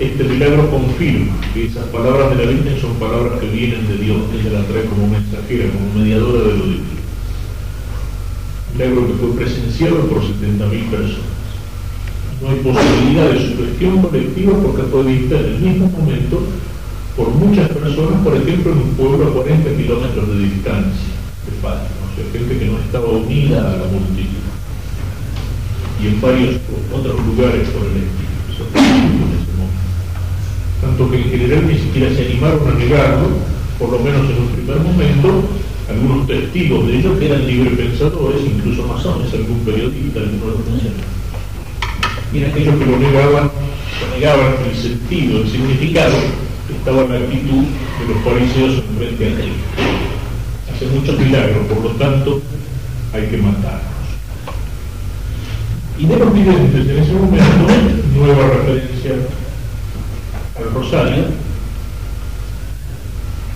este milagro confirma que esas palabras de la Virgen son palabras que vienen de Dios, que ella la trae como mensajera, como mediadora de lo divino. Milagro que fue presenciado por 70.000 personas. No hay posibilidad de su gestión colectiva porque fue vista en el mismo momento por muchas personas, por ejemplo, en un pueblo a 40 kilómetros de distancia de Fátima, o sea, gente que no estaba unida a la multitud. Y en varios otros lugares por el estilo, Tanto que en general ni siquiera se animaron a negarlo, por lo menos en un primer momento, algunos testigos de ellos que eran librepensadores, incluso masones, algún periodista, algunos de los Y en aquellos que lo negaban, lo negaban el sentido, el significado, estaba la actitud de los fariseos frente a Cristo. Hace muchos milagros, por lo tanto, hay que matarlos. Y de los videntes en ese momento, nueva referencia al rosario,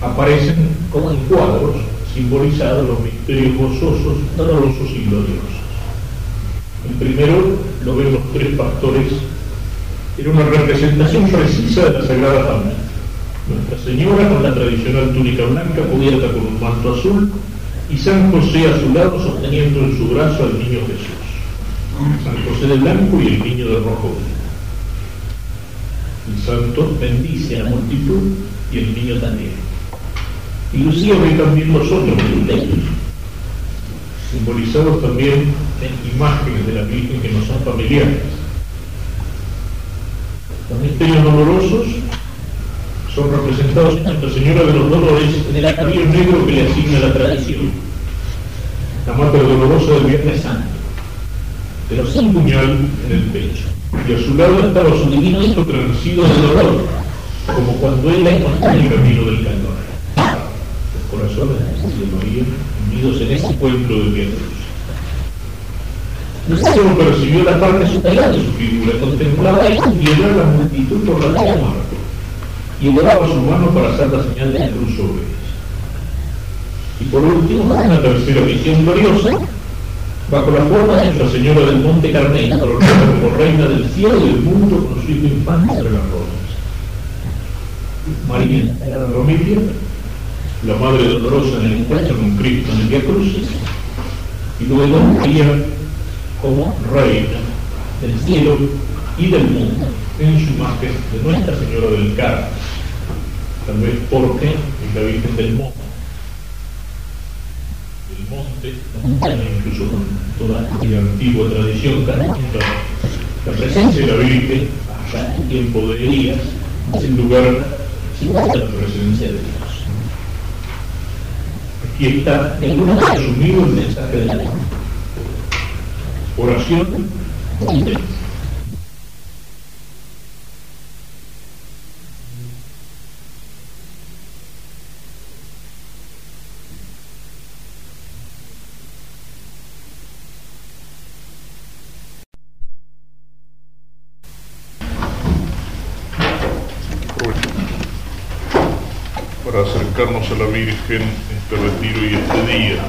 aparecen como en cuadros simbolizados los misterios gozosos, dolorosos y gloriosos. El primero lo ven los tres pastores, era una representación precisa de la Sagrada Familia. Nuestra Señora con la tradicional túnica blanca cubierta con un manto azul y San José a su lado sosteniendo en su brazo al niño Jesús. San José de blanco y el niño de rojo. El santo bendice a la multitud y el niño también. Y Lucía ve también los otros misterios, simbolizados también en imágenes de la Virgen que no son familiares. Los misterios dolorosos son representados en Nuestra Señora de los Dolores en el atavío negro que le asigna la tradición. La madre dolorosa del Viernes Santo, pero sin puñal en el pecho. Y a su lado estaba su divino hijo transido de dolor, como cuando él la encontró en el camino del calor. Los corazones de María unidos en ese pueblo de Viernes. Luciano percibió la parte superior de su figura, contemplaba y a la multitud por la muerte y elevaba su mano para hacer la señal de la cruz sobre ellos. Y por último, una tercera visión gloriosa, bajo la forma de Nuestra Señora del Monte Carmelo, como reina del cielo y del mundo, con su hijo infante entre las rosas. María, la Romilia, la Madre Dolorosa en el encuentro con Cristo en el Via Crucis, y luego María como reina del cielo y del mundo en su imagen de Nuestra Señora del Carmen tal vez porque es la Virgen del Monte. del monte, incluso con toda la antigua tradición católica, la presencia de la Virgen allá en tiempo de Elías, en lugar de la presencia de Dios. Aquí está resumido el mensaje de la oración acercarnos a la Virgen este retiro y este día,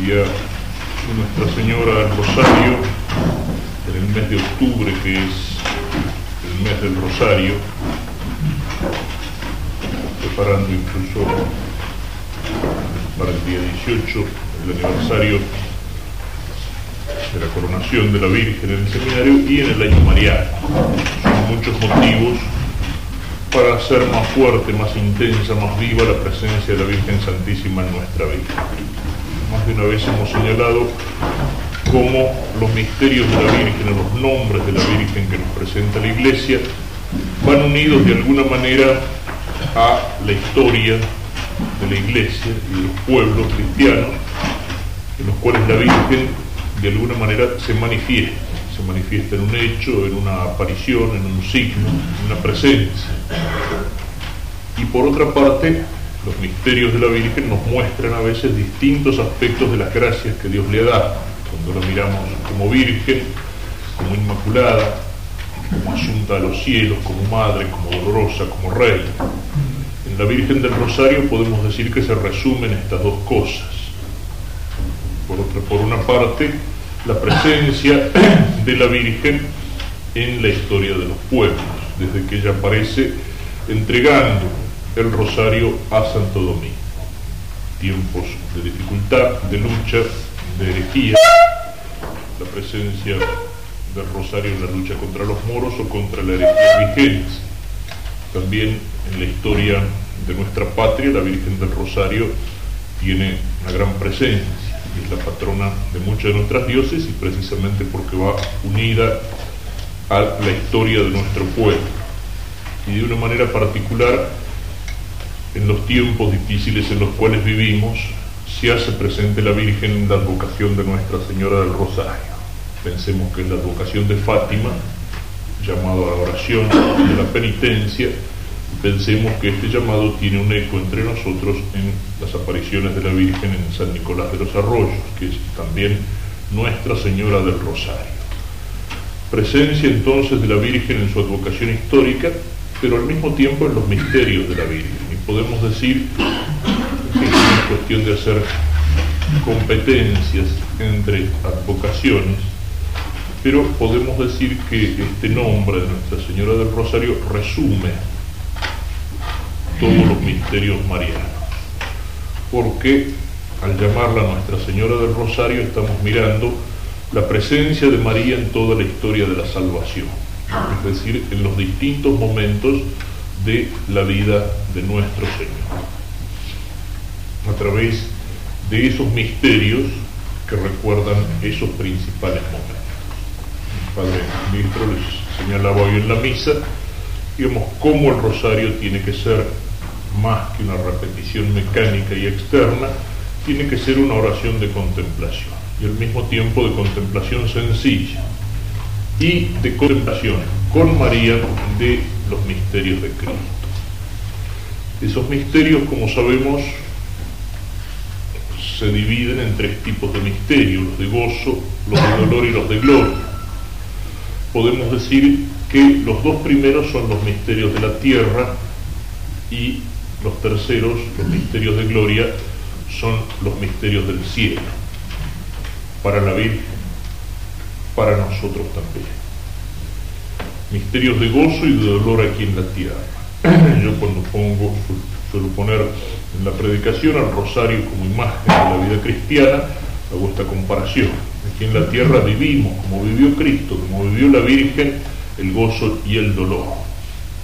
día de Nuestra Señora del Rosario, en el mes de octubre que es el preparando incluso para el día 18 el aniversario de la coronación de la Virgen en el seminario y en el año mariano. Son muchos motivos para hacer más fuerte, más intensa, más viva la presencia de la Virgen Santísima en nuestra vida. Más de una vez hemos señalado cómo los misterios de la Virgen, los nombres de la Virgen que nos presenta la Iglesia, van unidos de alguna manera a la historia de la Iglesia y de los pueblos cristianos, en los cuales la Virgen de alguna manera se manifiesta se manifiesta en un hecho, en una aparición, en un signo, en una presencia. Y por otra parte, los misterios de la Virgen nos muestran a veces distintos aspectos de las gracias que Dios le da. Cuando la miramos como Virgen, como Inmaculada, como Asunta a los cielos, como Madre, como Dolorosa, como Rey. En la Virgen del Rosario podemos decir que se resumen estas dos cosas. Por, otra, por una parte, la presencia [CLEARS THROAT] de la Virgen en la historia de los pueblos, desde que ella aparece entregando el rosario a Santo Domingo. Tiempos de dificultad, de lucha, de herejía, la presencia del rosario en la lucha contra los moros o contra la herejía vigente. También en la historia de nuestra patria, la Virgen del Rosario tiene una gran presencia es la patrona de muchas de nuestras dioses y precisamente porque va unida a la historia de nuestro pueblo. Y de una manera particular, en los tiempos difíciles en los cuales vivimos, se hace presente la Virgen en la advocación de Nuestra Señora del Rosario. Pensemos que es la advocación de Fátima, llamado a la oración de la penitencia, pensemos que este llamado tiene un eco entre nosotros en las apariciones de la Virgen en San Nicolás de los Arroyos, que es también Nuestra Señora del Rosario. Presencia entonces de la Virgen en su advocación histórica, pero al mismo tiempo en los misterios de la Virgen. Y podemos decir que es una cuestión de hacer competencias entre advocaciones, pero podemos decir que este nombre de Nuestra Señora del Rosario resume todos los misterios marianos. Porque al llamarla Nuestra Señora del Rosario estamos mirando la presencia de María en toda la historia de la salvación, es decir, en los distintos momentos de la vida de nuestro Señor. A través de esos misterios que recuerdan esos principales momentos. Padre Ministro les señalaba hoy en la misa, digamos, cómo el rosario tiene que ser más que una repetición mecánica y externa, tiene que ser una oración de contemplación y al mismo tiempo de contemplación sencilla y de contemplación con María de los misterios de Cristo. Esos misterios, como sabemos, se dividen en tres tipos de misterios, los de gozo, los de dolor y los de gloria. Podemos decir que los dos primeros son los misterios de la tierra y los terceros, los misterios de gloria, son los misterios del cielo, para la Virgen, para nosotros también. Misterios de gozo y de dolor aquí en la tierra. [CLEARS THROAT] Yo cuando pongo, suelo poner en la predicación al rosario como imagen de la vida cristiana, hago esta comparación. En la tierra vivimos, como vivió Cristo, como vivió la Virgen, el gozo y el dolor.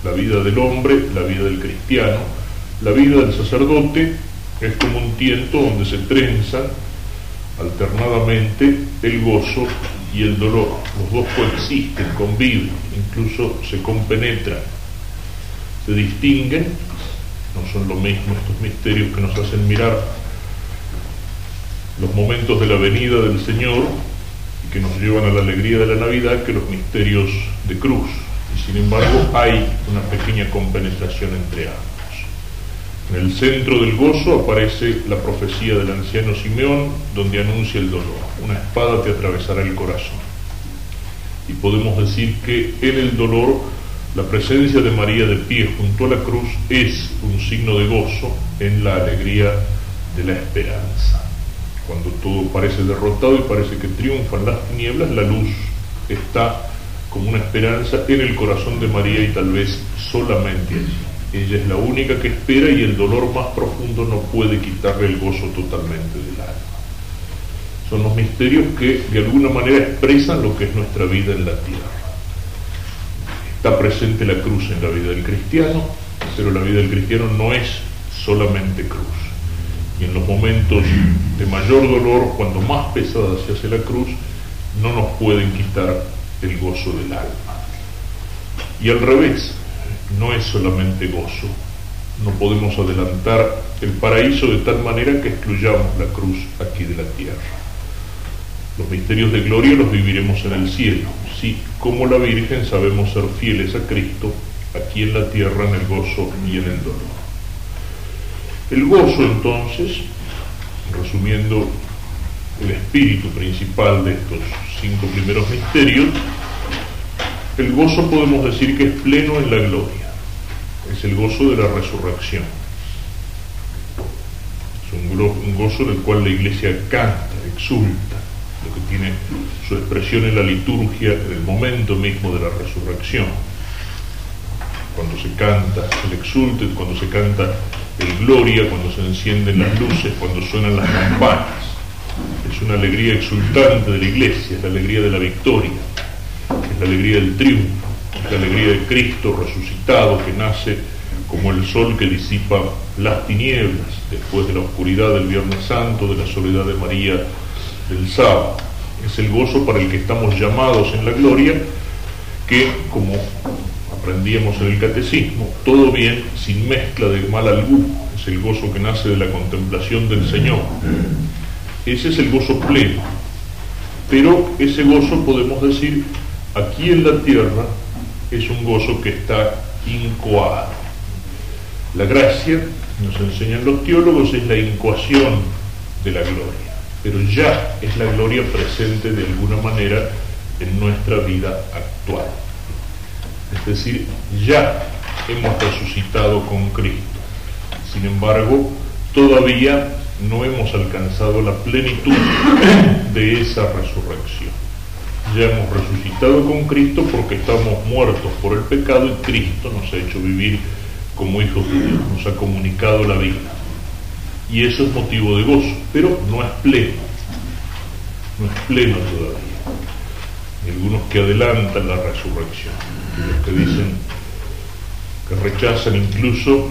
La vida del hombre, la vida del cristiano, la vida del sacerdote Es como un tiento donde se trenzan alternadamente el gozo y el dolor. Los dos coexisten, conviven, incluso se compenetran, se distinguen, no son lo mismo estos misterios que nos hacen mirar los momentos de la venida del Señor y que nos llevan a la alegría de la Navidad que los misterios de cruz. Y sin embargo hay una pequeña compenetración entre ambos. En el centro del gozo aparece la profecía del anciano Simeón, donde anuncia el dolor. Una espada te atravesará el corazón. Y podemos decir que en el dolor la presencia de María de pie junto a la cruz es un signo de gozo en la alegría de la esperanza. Cuando todo parece derrotado y parece que triunfan las tinieblas, la luz está como una esperanza en el corazón de María y tal vez solamente allí. Ella es la única que espera y el dolor más profundo no puede quitarle el gozo totalmente del alma. Son los misterios que de alguna manera expresan lo que es nuestra vida en la tierra. Está presente la cruz en la vida del cristiano, pero la vida del cristiano no es solamente cruz. Y en los momentos de mayor dolor, cuando más pesada se hace la cruz, no nos pueden quitar el gozo del alma. Y al revés, no es solamente gozo. No podemos adelantar el paraíso de tal manera que excluyamos la cruz aquí de la tierra. Los misterios de gloria los viviremos en el cielo, si como la Virgen sabemos ser fieles a Cristo aquí en la tierra en el gozo y en el dolor. El gozo entonces, resumiendo el espíritu principal de estos cinco primeros misterios, el gozo podemos decir que es pleno en la gloria, es el gozo de la resurrección. Es un, gozo del cual la iglesia canta, exulta, lo que tiene su expresión en la liturgia, en el momento mismo de la resurrección. Cuando se canta el exulte, cuando se canta el gloria, cuando se encienden las luces, cuando suenan las campanas. Es una alegría exultante de la iglesia, es la alegría de la victoria es la alegría del triunfo, es la alegría de Cristo resucitado que nace como el sol que disipa las tinieblas después de la oscuridad del Viernes Santo, de la soledad de María del sábado. Es el gozo para el que estamos llamados en la gloria, que, como aprendíamos en el catecismo, todo bien sin mezcla de mal alguno, es el gozo que nace de la contemplación del Señor. Ese es el gozo pleno, pero ese gozo podemos decir aquí en la tierra es un gozo que está incoado. La gracia, nos enseñan los teólogos, es la incoación de la gloria, pero ya es la gloria presente de alguna manera en nuestra vida actual. Es decir, ya hemos resucitado con Cristo. Sin embargo, todavía no hemos alcanzado la plenitud de esa resurrección ya hemos resucitado con Cristo porque estamos muertos por el pecado y Cristo nos ha hecho vivir como hijos de Dios, nos ha comunicado la vida. Y eso es motivo de gozo, pero no es pleno, no es pleno todavía. Hay algunos que adelantan la resurrección, los que dicen que rechazan incluso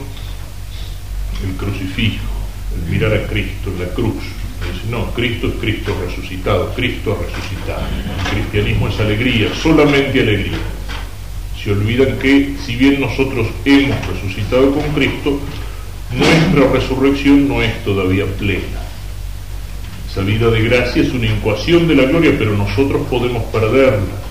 el crucifijo, el mirar a Cristo en la cruz, no, Cristo es Cristo resucitado, Cristo resucitado. El cristianismo es alegría, solamente alegría. Se olvidan que si bien nosotros hemos resucitado con Cristo, nuestra resurrección no es todavía plena. Esa vida de gracia es una incuación de la gloria, pero nosotros podemos perderla.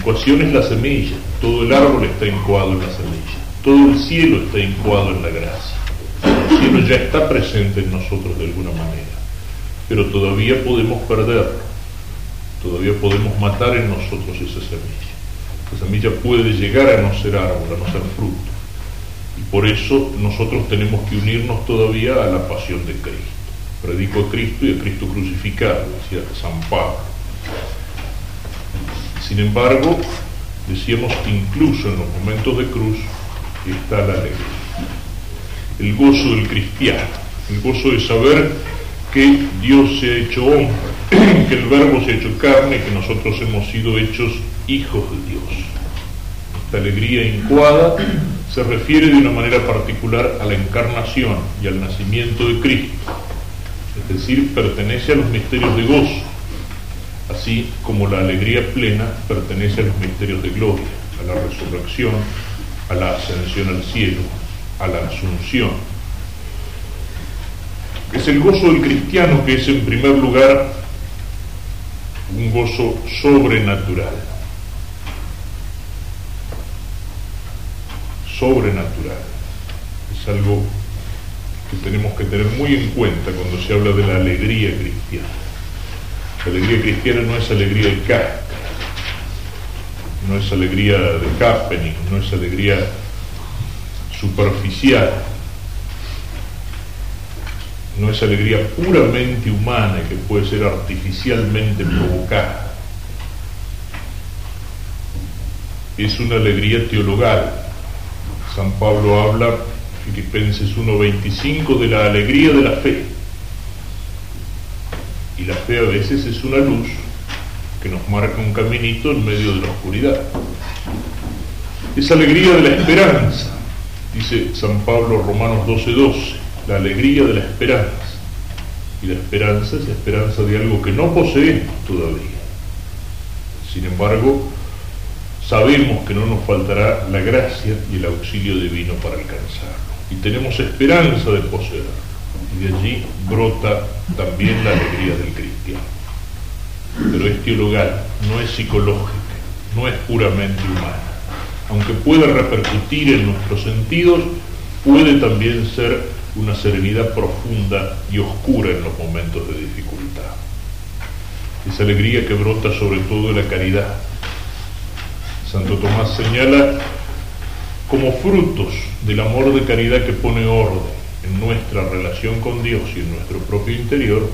Incuación es la semilla, todo el árbol está incuado en la semilla, todo el cielo está incuado en la gracia. El cielo ya está presente en nosotros de alguna manera pero todavía podemos perderlo, todavía podemos matar en nosotros esa semilla. Esa semilla puede llegar a no ser árbol, a no ser fruto. Y por eso nosotros tenemos que unirnos todavía a la pasión de Cristo. Predico a Cristo y a Cristo crucificado, decía San Pablo. Sin embargo, decíamos que incluso en los momentos de cruz está la alegría. El gozo del cristiano, el gozo de saber que Dios se ha hecho hombre, [CLEARS THROAT] que el verbo se ha hecho carne, que nosotros hemos sido hechos hijos de Dios. Esta alegría incuada se refiere de una manera particular a la encarnación y al nacimiento de Cristo, es decir, pertenece a los misterios de gozo, así como la alegría plena pertenece a los misterios de gloria, a la resurrección, a la ascensión al cielo, a la asunción. Es el gozo del cristiano que es en primer lugar un gozo sobrenatural. Sobrenatural. Es algo que tenemos que tener muy en cuenta cuando se habla de la alegría cristiana. La alegría cristiana no es alegría de cáscara, no es alegría de happening, no es alegría superficial, no es alegría puramente humana que puede ser artificialmente provocada. Es una alegría teologal. San Pablo habla, Filipenses 1.25, de la alegría de la fe. Y la fe a veces es una luz que nos marca un caminito en medio de la oscuridad. Es alegría de la esperanza, dice San Pablo Romanos 12.12 la alegría de la esperanza. Y la esperanza es la esperanza de algo que no poseemos todavía. Sin embargo, sabemos que no nos faltará la gracia y el auxilio divino para alcanzarlo. Y tenemos esperanza de poseerlo. Y de allí brota también la alegría del cristiano. Pero es teologal, no es psicológica, no es puramente humana. Aunque pueda repercutir en nuestros sentidos, puede también ser una serenidad profunda y oscura en los momentos de dificultad. Esa alegría que brota sobre todo de la caridad. Santo Tomás señala como frutos del amor de caridad que pone orden en nuestra relación con Dios y en nuestro propio interior,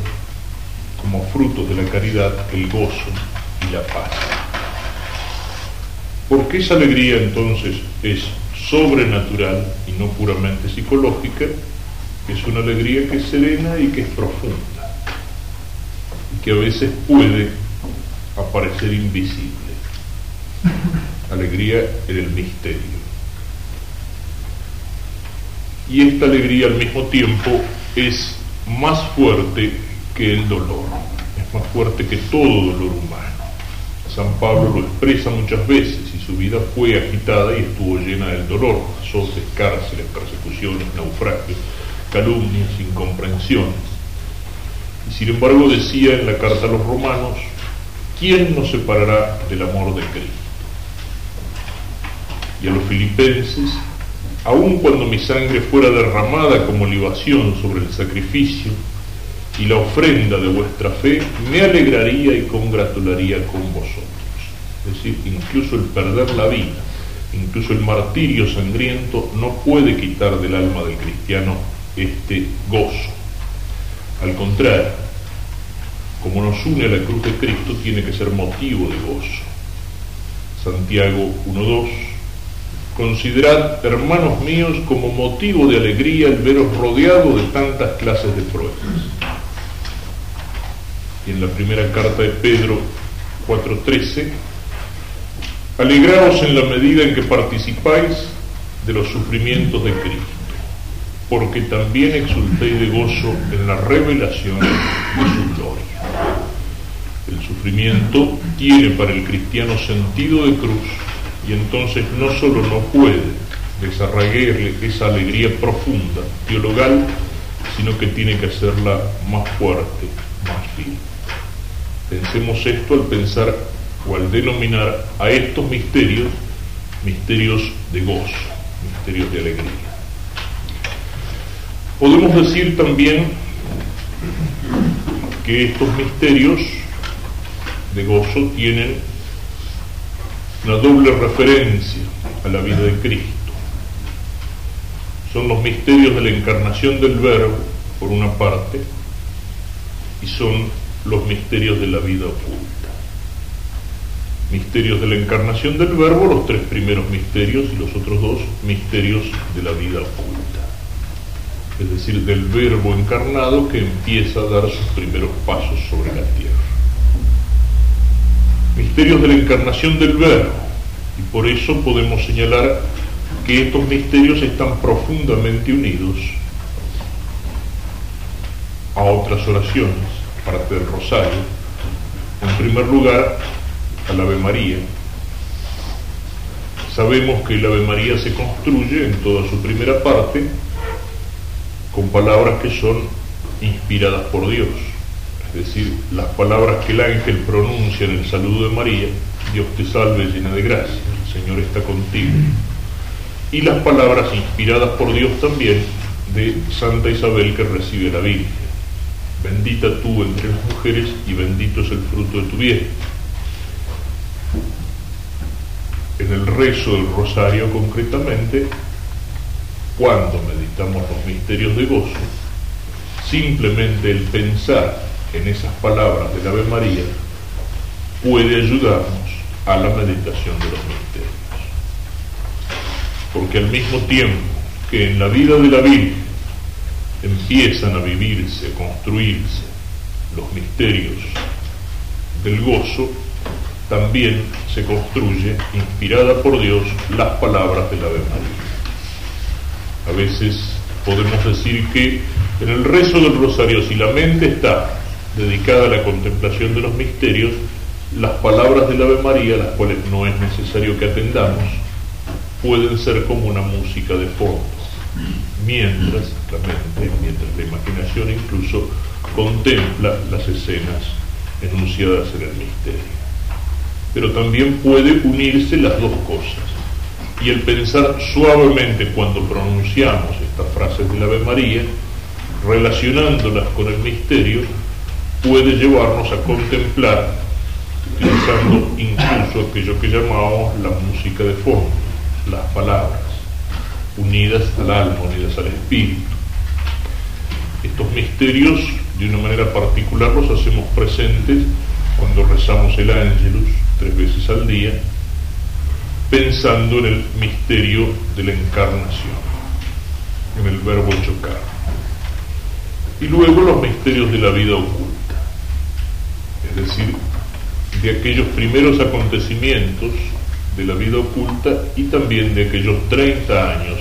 como frutos de la caridad el gozo y la paz. Porque esa alegría entonces es sobrenatural y no puramente psicológica, es una alegría que es serena y que es profunda, y que a veces puede aparecer invisible. Alegría en el misterio. Y esta alegría al mismo tiempo es más fuerte que el dolor, es más fuerte que todo dolor humano. San Pablo lo expresa muchas veces y su vida fue agitada y estuvo llena del dolor, azotes, cárceles, persecuciones, naufragios calumnias, incomprensiones. Y sin embargo decía en la carta a los romanos, ¿quién nos separará del amor de Cristo? Y a los filipenses, aun cuando mi sangre fuera derramada como libación sobre el sacrificio y la ofrenda de vuestra fe, me alegraría y congratularía con vosotros. Es decir, incluso el perder la vida, incluso el martirio sangriento no puede quitar del alma del cristiano este gozo. Al contrario, como nos une a la cruz de Cristo, tiene que ser motivo de gozo. Santiago 1.2 Considerad, hermanos míos, como motivo de alegría el veros rodeado de tantas clases de pruebas. Y en la primera carta de Pedro 4.13, alegraos en la medida en que participáis de los sufrimientos de Cristo porque también exultéis de gozo en la revelación de su gloria. El sufrimiento tiene para el cristiano sentido de cruz y entonces no solo no puede desarraigarle esa alegría profunda, teologal, sino que tiene que hacerla más fuerte, más firme. Pensemos esto al pensar o al denominar a estos misterios misterios de gozo, misterios de alegría. Podemos decir también que estos misterios de gozo tienen una doble referencia a la vida de Cristo. Son los misterios de la encarnación del Verbo, por una parte, y son los misterios de la vida oculta. Misterios de la encarnación del Verbo, los tres primeros misterios, y los otros dos misterios de la vida oculta es decir, del verbo encarnado que empieza a dar sus primeros pasos sobre la tierra. Misterios de la encarnación del verbo, y por eso podemos señalar que estos misterios están profundamente unidos a otras oraciones, parte del rosario. En primer lugar, al Ave María. Sabemos que el Ave María se construye en toda su primera parte con palabras que son inspiradas por Dios. Es decir, las palabras que el ángel pronuncia en el saludo de María, Dios te salve llena de gracia, el Señor está contigo. Y las palabras inspiradas por Dios también de Santa Isabel que recibe la Virgen. Bendita tú entre las mujeres y bendito es el fruto de tu vientre. En el rezo del rosario concretamente, cuando meditamos los misterios de gozo, simplemente el pensar en esas palabras del Ave María puede ayudarnos a la meditación de los misterios. Porque al mismo tiempo que en la vida de la Virgen empiezan a vivirse, a construirse los misterios del gozo, también se construye, inspirada por Dios, las palabras del Ave María. A veces podemos decir que en el rezo del rosario, si la mente está dedicada a la contemplación de los misterios, las palabras del Ave María, las cuales no es necesario que atendamos, pueden ser como una música de fondo mientras la mente, mientras la imaginación incluso contempla las escenas enunciadas en el misterio. Pero también puede unirse las dos cosas. Y el pensar suavemente cuando pronunciamos estas frases de la Ave María, relacionándolas con el misterio, puede llevarnos a contemplar, utilizando incluso aquello que llamamos la música de fondo, las palabras unidas al alma, unidas al espíritu. Estos misterios, de una manera particular, los hacemos presentes cuando rezamos el ángelus tres veces al día, pensando en el misterio de la encarnación, en el verbo chocar. Y luego los misterios de la vida oculta, es decir, de aquellos primeros acontecimientos de la vida oculta y también de aquellos 30 años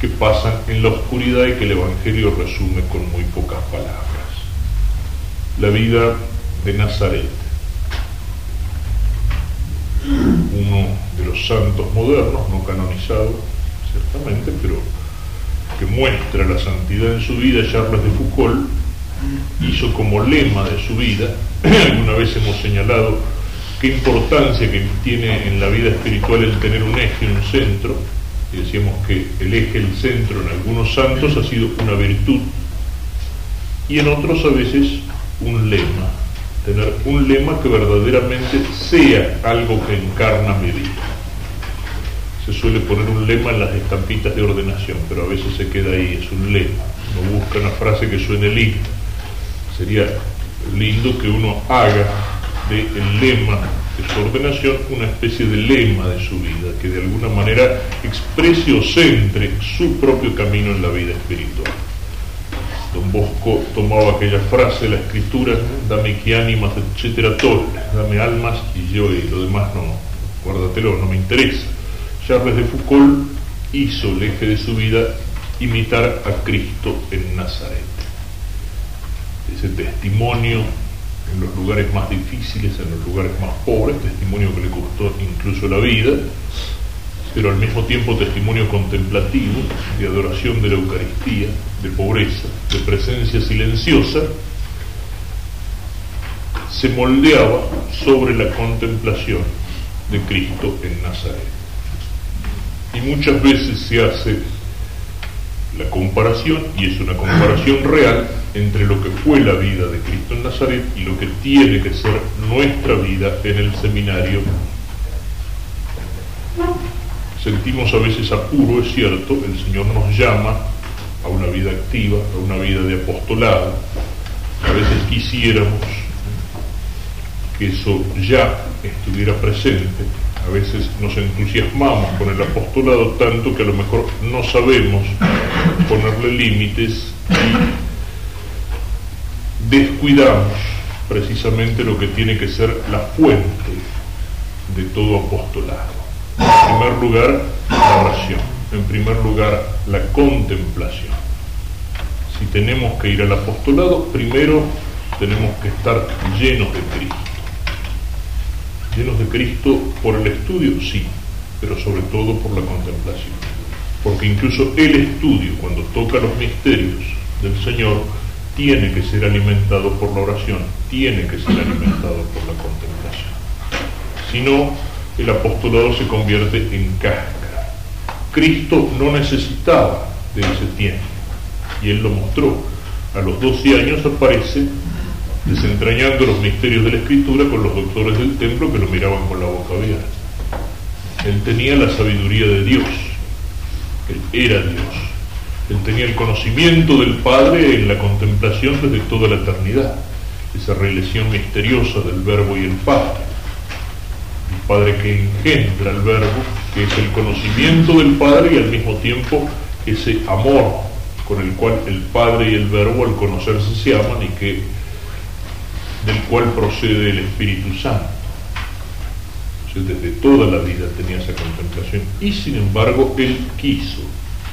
que pasan en la oscuridad y que el Evangelio resume con muy pocas palabras. La vida de Nazaret, uno de los santos modernos, no canonizado ciertamente, pero que muestra la santidad en su vida, Charles de Foucault, hizo como lema de su vida, [CLEARS THROAT] alguna vez hemos señalado qué importancia que tiene en la vida espiritual el tener un eje, un centro, y decíamos que el eje, el centro en algunos santos ha sido una virtud y en otros a veces un lema, tener un lema que verdaderamente sea algo que encarna mi vida. Se suele poner un lema en las estampitas de ordenación, pero a veces se queda ahí, es un lema, no busca una frase que suene linda. Sería lindo que uno haga del lema de su ordenación una especie de lema de su vida, que de alguna manera exprese o centre su propio camino en la vida espiritual. Don Bosco tomaba aquella frase de la escritura, dame que ánimas, etcétera, todo, dame almas y yo y lo demás no, guárdatelo, no me interesa. Charles de Foucault hizo el eje de su vida imitar a Cristo en Nazaret. Ese testimonio en los lugares más difíciles, en los lugares más pobres, testimonio que le costó incluso la vida, pero al mismo tiempo testimonio contemplativo, de adoración de la Eucaristía, de pobreza, de presencia silenciosa, se moldeaba sobre la contemplación de Cristo en Nazaret. Y muchas veces se hace la comparación, y es una comparación real, entre lo que fue la vida de Cristo en Nazaret y lo que tiene que ser nuestra vida en el seminario. Sentimos a veces apuro, es cierto, el Señor nos llama a una vida activa, a una vida de apostolado. A veces quisiéramos que eso ya estuviera presente. A veces nos entusiasmamos con el apostolado tanto que a lo mejor no sabemos ponerle límites y descuidamos precisamente lo que tiene que ser la fuente de todo apostolado, En primer lugar, la oración. En primer lugar, la contemplación. Si tenemos que ir al apostolado, primero tenemos que estar llenos de Cristo. Llenos de Cristo por el estudio, sí, pero sobre todo por la contemplación. Porque incluso el estudio, cuando toca los misterios del Señor, tiene que ser alimentado por la oración, tiene que ser alimentado por la contemplación. Si no, el apostolado se convierte en cáscara. Cristo no necesitaba de ese tiempo, y Él lo mostró. A los 12 años aparece desentrañando los misterios de la escritura con los doctores del templo que lo miraban con la boca abierta. Él tenía la sabiduría de Dios, él era Dios, él tenía el conocimiento del Padre en la contemplación desde toda la eternidad, esa relación misteriosa del Verbo y el Padre. El Padre que engendra el Verbo, que es el conocimiento del Padre y al mismo tiempo ese amor con el cual el Padre y el Verbo al conocerse se aman y que del cual procede el Espíritu Santo. desde toda la vida tenía esa contemplación y sin embargo él quiso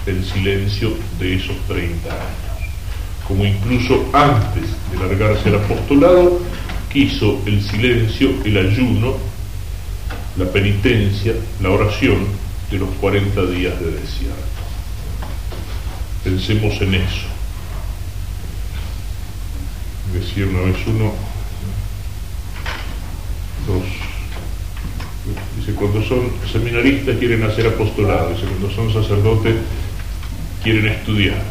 el silencio de esos 30 años. Como incluso antes de largarse al apostolado, quiso el silencio, el ayuno, la penitencia, la oración de los 40 días de desierto. Pensemos en eso. Decía una vez uno, dice, cuando son seminaristas quieren hacer apostolado, dice, cuando son sacerdotes quieren estudiar.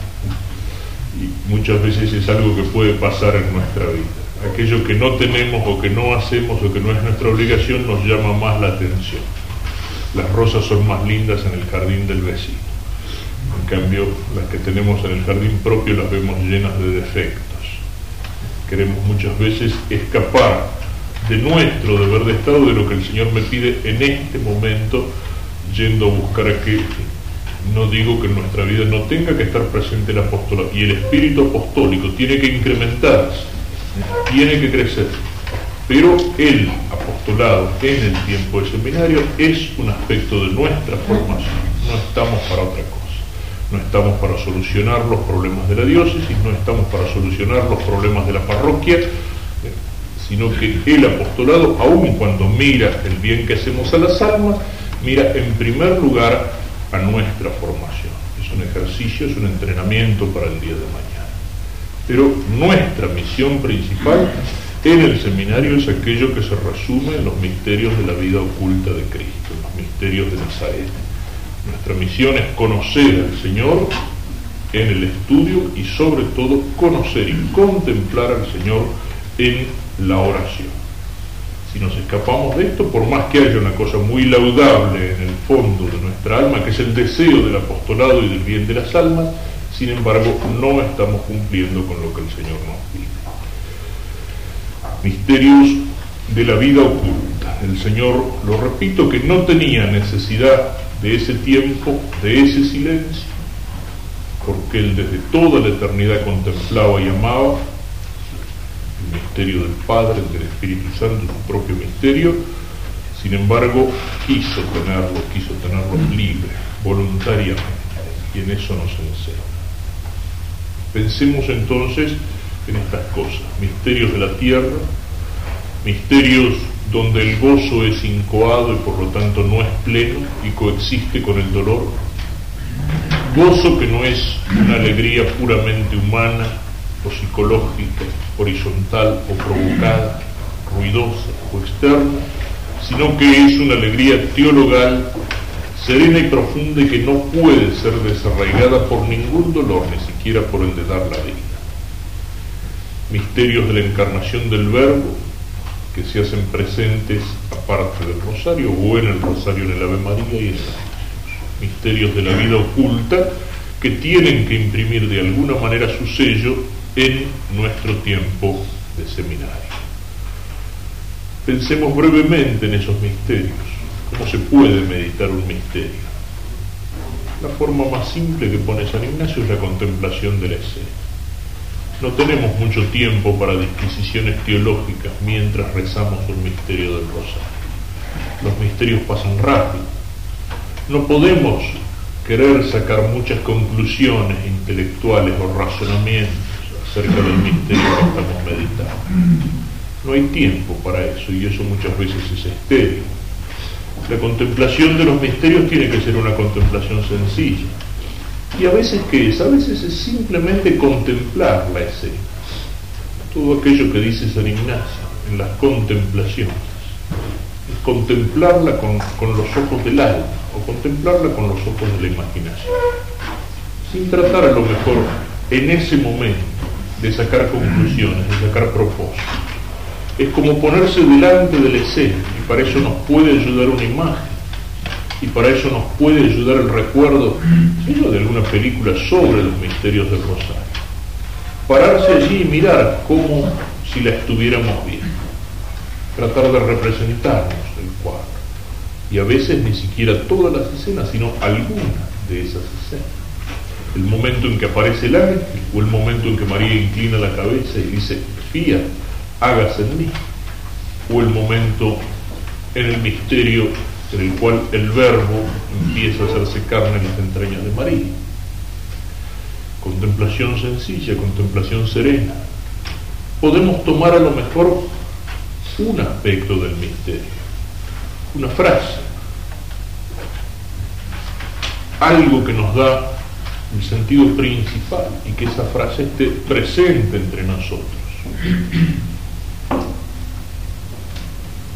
Y muchas veces es algo que puede pasar en nuestra vida. Aquello que no tenemos o que no hacemos o que no es nuestra obligación nos llama más la atención. Las rosas son más lindas en el jardín del vecino. En cambio, las que tenemos en el jardín propio las vemos llenas de defectos. Queremos muchas veces escapar de nuestro deber de Estado, de lo que el Señor me pide en este momento, yendo a buscar aquello. No digo que en nuestra vida no tenga que estar presente el apostolado, y el espíritu apostólico tiene que incrementarse, tiene que crecer. Pero el apostolado en el tiempo de seminario es un aspecto de nuestra formación, no estamos para otra cosa. No estamos para solucionar los problemas de la diócesis, no estamos para solucionar los problemas de la parroquia, sino que el apostolado, aun cuando mira el bien que hacemos a las almas, mira en primer lugar a nuestra formación. Es un ejercicio, es un entrenamiento para el día de mañana. Pero nuestra misión principal en el seminario es aquello que se resume en los misterios de la vida oculta de Cristo, en los misterios de Nazaret. Nuestra misión es conocer al Señor en el estudio y sobre todo conocer y contemplar al Señor en la oración. Si nos escapamos de esto, por más que haya una cosa muy laudable en el fondo de nuestra alma, que es el deseo del apostolado y del bien de las almas, sin embargo no estamos cumpliendo con lo que el Señor nos pide. Misterios de la vida oculta. El Señor, lo repito, que no tenía necesidad de ese tiempo, de ese silencio, porque Él desde toda la eternidad contemplaba y amaba misterio del Padre, del Espíritu Santo, su propio misterio, sin embargo quiso tenerlo, quiso tenerlo libre, voluntariamente, y en eso nos enseña. Pensemos entonces en estas cosas, misterios de la tierra, misterios donde el gozo es incoado y por lo tanto no es pleno y coexiste con el dolor, gozo que no es una alegría puramente humana, psicológica, horizontal o provocada, ruidosa o externa, sino que es una alegría teologal, serena y profunda y que no puede ser desarraigada por ningún dolor, ni siquiera por el de dar la vida. Misterios de la encarnación del Verbo que se hacen presentes aparte del rosario o en el rosario en el Ave María y en misterios de la vida oculta que tienen que imprimir de alguna manera su sello en nuestro tiempo de seminario. Pensemos brevemente en esos misterios. ¿Cómo se puede meditar un misterio? La forma más simple que pone San Ignacio es la contemplación de la escena. No tenemos mucho tiempo para disquisiciones teológicas mientras rezamos un misterio del rosario. Los misterios pasan rápido. No podemos querer sacar muchas conclusiones intelectuales o razonamientos acerca del misterio que estamos meditando. No hay tiempo para eso y eso muchas veces es estéril. La contemplación de los misterios tiene que ser una contemplación sencilla. Y a veces, ¿qué es? A veces es simplemente contemplar la escena. Todo aquello que dice San Ignacio en las contemplaciones. Es contemplarla con, con los ojos del alma o contemplarla con los ojos de la imaginación. Sin tratar a lo mejor en ese momento de sacar conclusiones, de sacar propósitos. Es como ponerse delante de la escena y para eso nos puede ayudar una imagen y para eso nos puede ayudar el recuerdo de alguna película sobre los misterios del Rosario. Pararse allí y mirar como si la estuviéramos viendo. Tratar de representarnos el cuadro. Y a veces ni siquiera todas las escenas, sino algunas de esas escenas. El momento en que aparece el ángel o el momento en que María inclina la cabeza y dice, fía, hágase en mí. O el momento en el misterio en el cual el verbo empieza a hacerse carne en las entrañas de María. Contemplación sencilla, contemplación serena. Podemos tomar a lo mejor un aspecto del misterio, una frase, algo que nos da el sentido principal y que esa frase esté presente entre nosotros.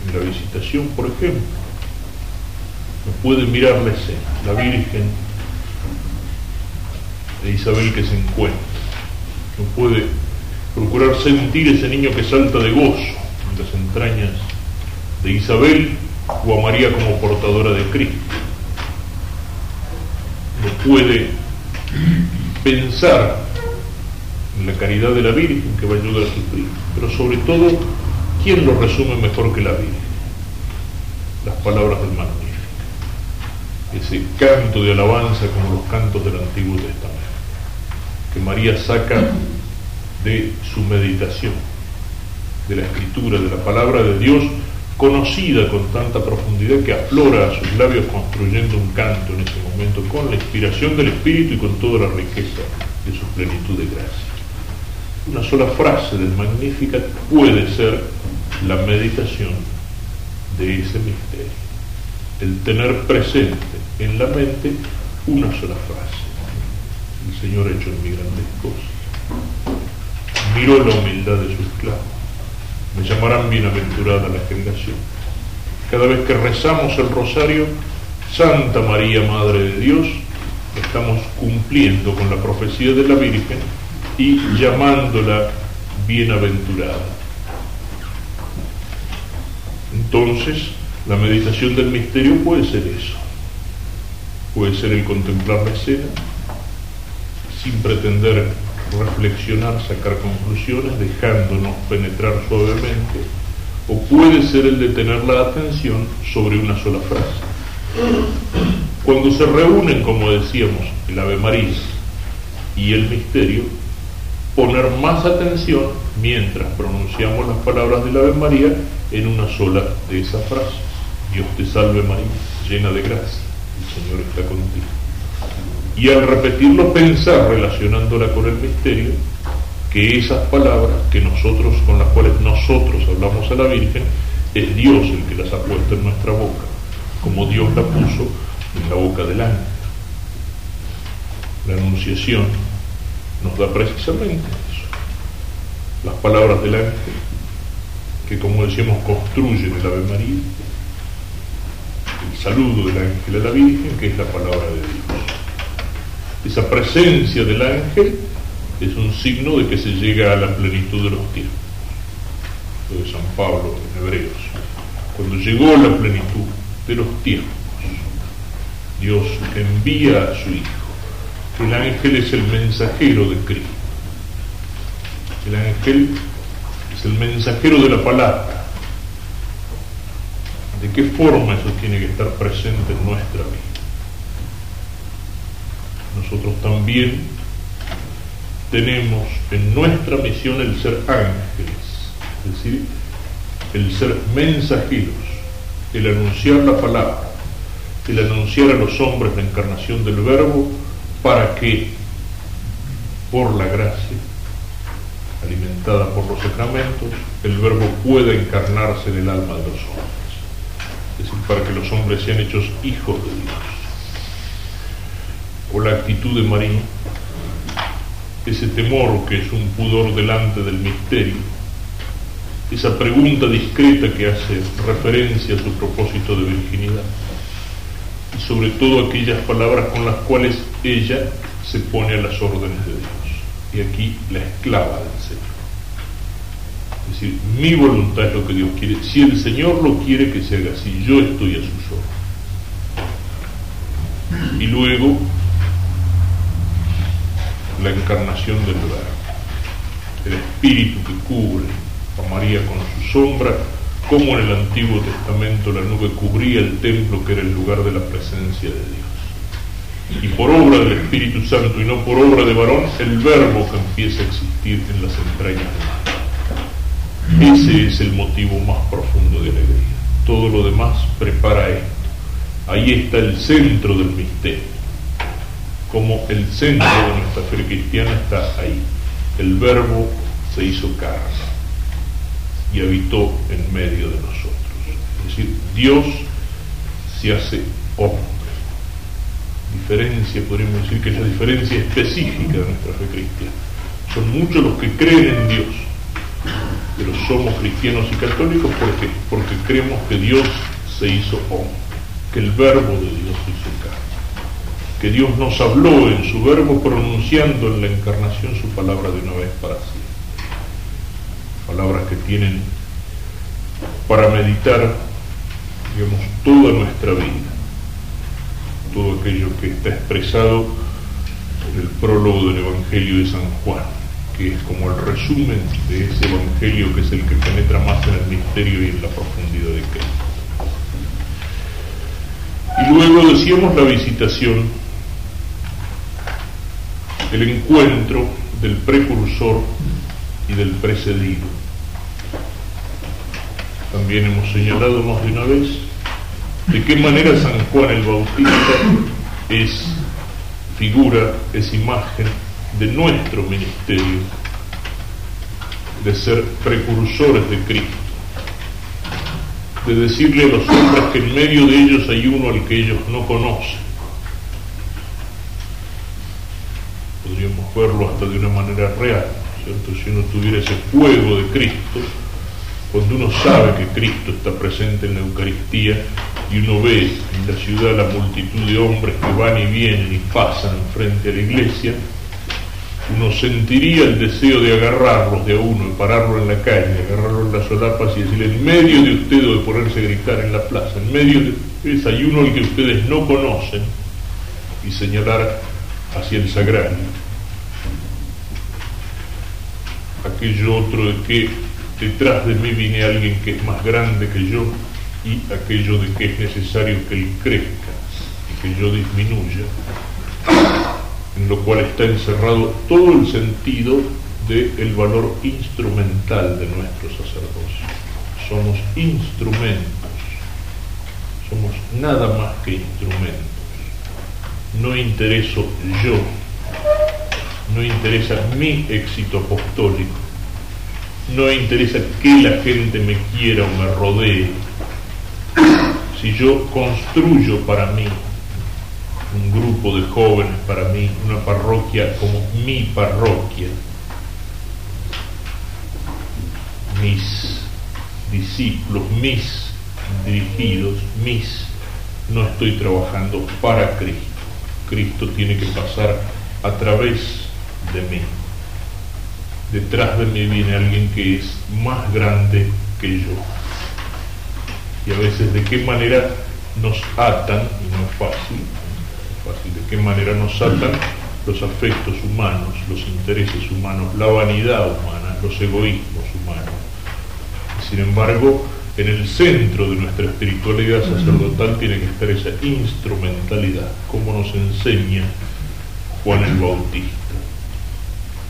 En la visitación, por ejemplo, no puede mirar la escena, la Virgen de Isabel que se encuentra, no puede procurar sentir ese niño que salta de gozo en las entrañas de Isabel o a María como portadora de Cristo. No puede pensar en la caridad de la Virgen que va a ayudar a sufrir, pero sobre todo, ¿quién lo resume mejor que la Virgen? Las palabras del Magnífico ese canto de alabanza como los cantos del Antiguo Testamento, que María saca de su meditación, de la escritura, de la palabra de Dios, conocida con tanta profundidad que aflora a sus labios construyendo un canto en ese momento con la inspiración del Espíritu y con toda la riqueza de su plenitud de gracia. Una sola frase del Magnificat puede ser la meditación de ese misterio, el tener presente en la mente una sola frase. El Señor ha hecho en mí grandes cosas. Miró la humildad de su esclavo. Me llamarán bienaventurada la generación. Cada vez que rezamos el rosario, Santa María, Madre de Dios, estamos cumpliendo con la profecía de la Virgen y llamándola bienaventurada. Entonces, la meditación del misterio puede ser eso puede ser el contemplar la escena sin pretender reflexionar, sacar conclusiones, dejándonos penetrar suavemente, o puede ser el de tener la atención sobre una sola frase. Cuando se reúnen, como decíamos, el Ave María y el misterio, poner más atención mientras pronunciamos las palabras del Ave María en una sola de esas frases. Dios te salve María, llena de gracia el Señor está contigo. Y al repetirlo pensar, relacionándola con el misterio, que esas palabras que nosotros, con las cuales nosotros hablamos a la Virgen, es Dios el que las ha puesto en nuestra boca, como Dios la puso en la boca del ángel. La anunciación nos da precisamente eso. Las palabras del ángel, que como decíamos construyen el Ave María, saludo del ángel a la Virgen, que es la palabra de Dios. Esa presencia del ángel es un signo de que se llega a la plenitud de los tiempos. Lo de San Pablo en Hebreos. Cuando llegó la plenitud de los tiempos, Dios envía a su Hijo. El ángel es el mensajero de Cristo. El ángel es el mensajero de la palabra ¿De qué forma eso tiene que estar presente en nuestra vida? Nosotros también tenemos en nuestra misión el ser ángeles, es decir, el ser mensajeros, el anunciar la palabra, el anunciar a los hombres la encarnación del Verbo para que, por la gracia, alimentada por los sacramentos, el Verbo pueda encarnarse en el alma de los hombres. Es decir, para que los hombres sean hechos hijos de Dios. O la actitud de María, ese temor que es un pudor delante del misterio, esa pregunta discreta que hace referencia a su propósito de virginidad y sobre todo aquellas palabras con las cuales ella se pone a las órdenes de Dios. Y aquí la esclava del Señor. Es decir, mi voluntad es lo que Dios quiere. Si el Señor lo quiere que se haga así, yo estoy a sus órdenes. Y luego la encarnación del verbo, el espíritu que cubre a María con su sombra, como en el Antiguo Testamento la nube cubría el templo que era el lugar de la presencia de Dios. Y por obra del Espíritu Santo y no por obra de varón, el verbo que empieza a existir en las entrañas de Ese es el motivo más profundo de alegría. Todo lo demás prepara esto. Ahí está el centro del misterio. Como el centro de nuestra fe cristiana está ahí. El verbo se hizo carne y habitó en medio de nosotros. Es decir, Dios se hace hombre. Diferencia, podríamos decir que es la diferencia específica de nuestra fe cristiana. Son muchos los que creen en Dios, pero somos cristianos y católicos porque, porque creemos que Dios se hizo hombre, que el verbo de Dios se hizo que Dios nos habló en su verbo pronunciando en la encarnación su palabra de una vez para siempre palabras que tienen para meditar, digamos, toda nuestra vida, todo aquello que está expresado en el prólogo del Evangelio de San Juan, que es como el resumen de ese Evangelio que es el que penetra más en el misterio y en la profundidad de Cristo. Y luego decíamos la visitación, el encuentro del precursor y del precedido también hemos señalado más de una vez, de qué manera San Juan el Bautista es figura, es imagen de nuestro ministerio, de ser precursores de Cristo, de decirle a los hombres que en medio de ellos hay uno al que ellos no conocen. Podríamos verlo hasta de una manera real, ¿cierto? Si uno tuviera ese fuego de Cristo, cuando uno sabe que Cristo está presente en la Eucaristía y uno ve en la ciudad la multitud de hombres que van y vienen y pasan frente a la iglesia, uno sentiría el deseo de agarrarlos de a uno y pararlo en la calle, agarrarlo en las solapas y decirle, en medio de ustedes, o de ponerse a gritar en la plaza, en medio de ustedes hay uno al que ustedes no conocen, y señalar el sagrario. Aquello otro de que detrás de mí viene alguien que es más grande que yo y aquello de que es necesario que él crezca y que yo disminuya, en lo cual está encerrado todo el sentido del valor instrumental de nuestro sacerdocio. Somos instrumentos, somos nada más que instrumentos. No intereso yo, no interesa mi éxito apostólico, no interesa que la gente me quiera o me rodee. Si yo construyo para mí un grupo de jóvenes, para mí una parroquia como mi parroquia, mis discípulos, mis dirigidos, mis, no estoy trabajando para Cristo. Cristo tiene que pasar a través de mí detrás de mí viene alguien que es más grande que yo. Y a veces de qué manera nos atan, y no es fácil, fácil, de qué manera nos atan los afectos humanos, los intereses humanos, la vanidad humana, los egoísmos humanos. Sin embargo, en el centro de nuestra espiritualidad sacerdotal tiene que estar esa instrumentalidad, como nos enseña Juan el Bautista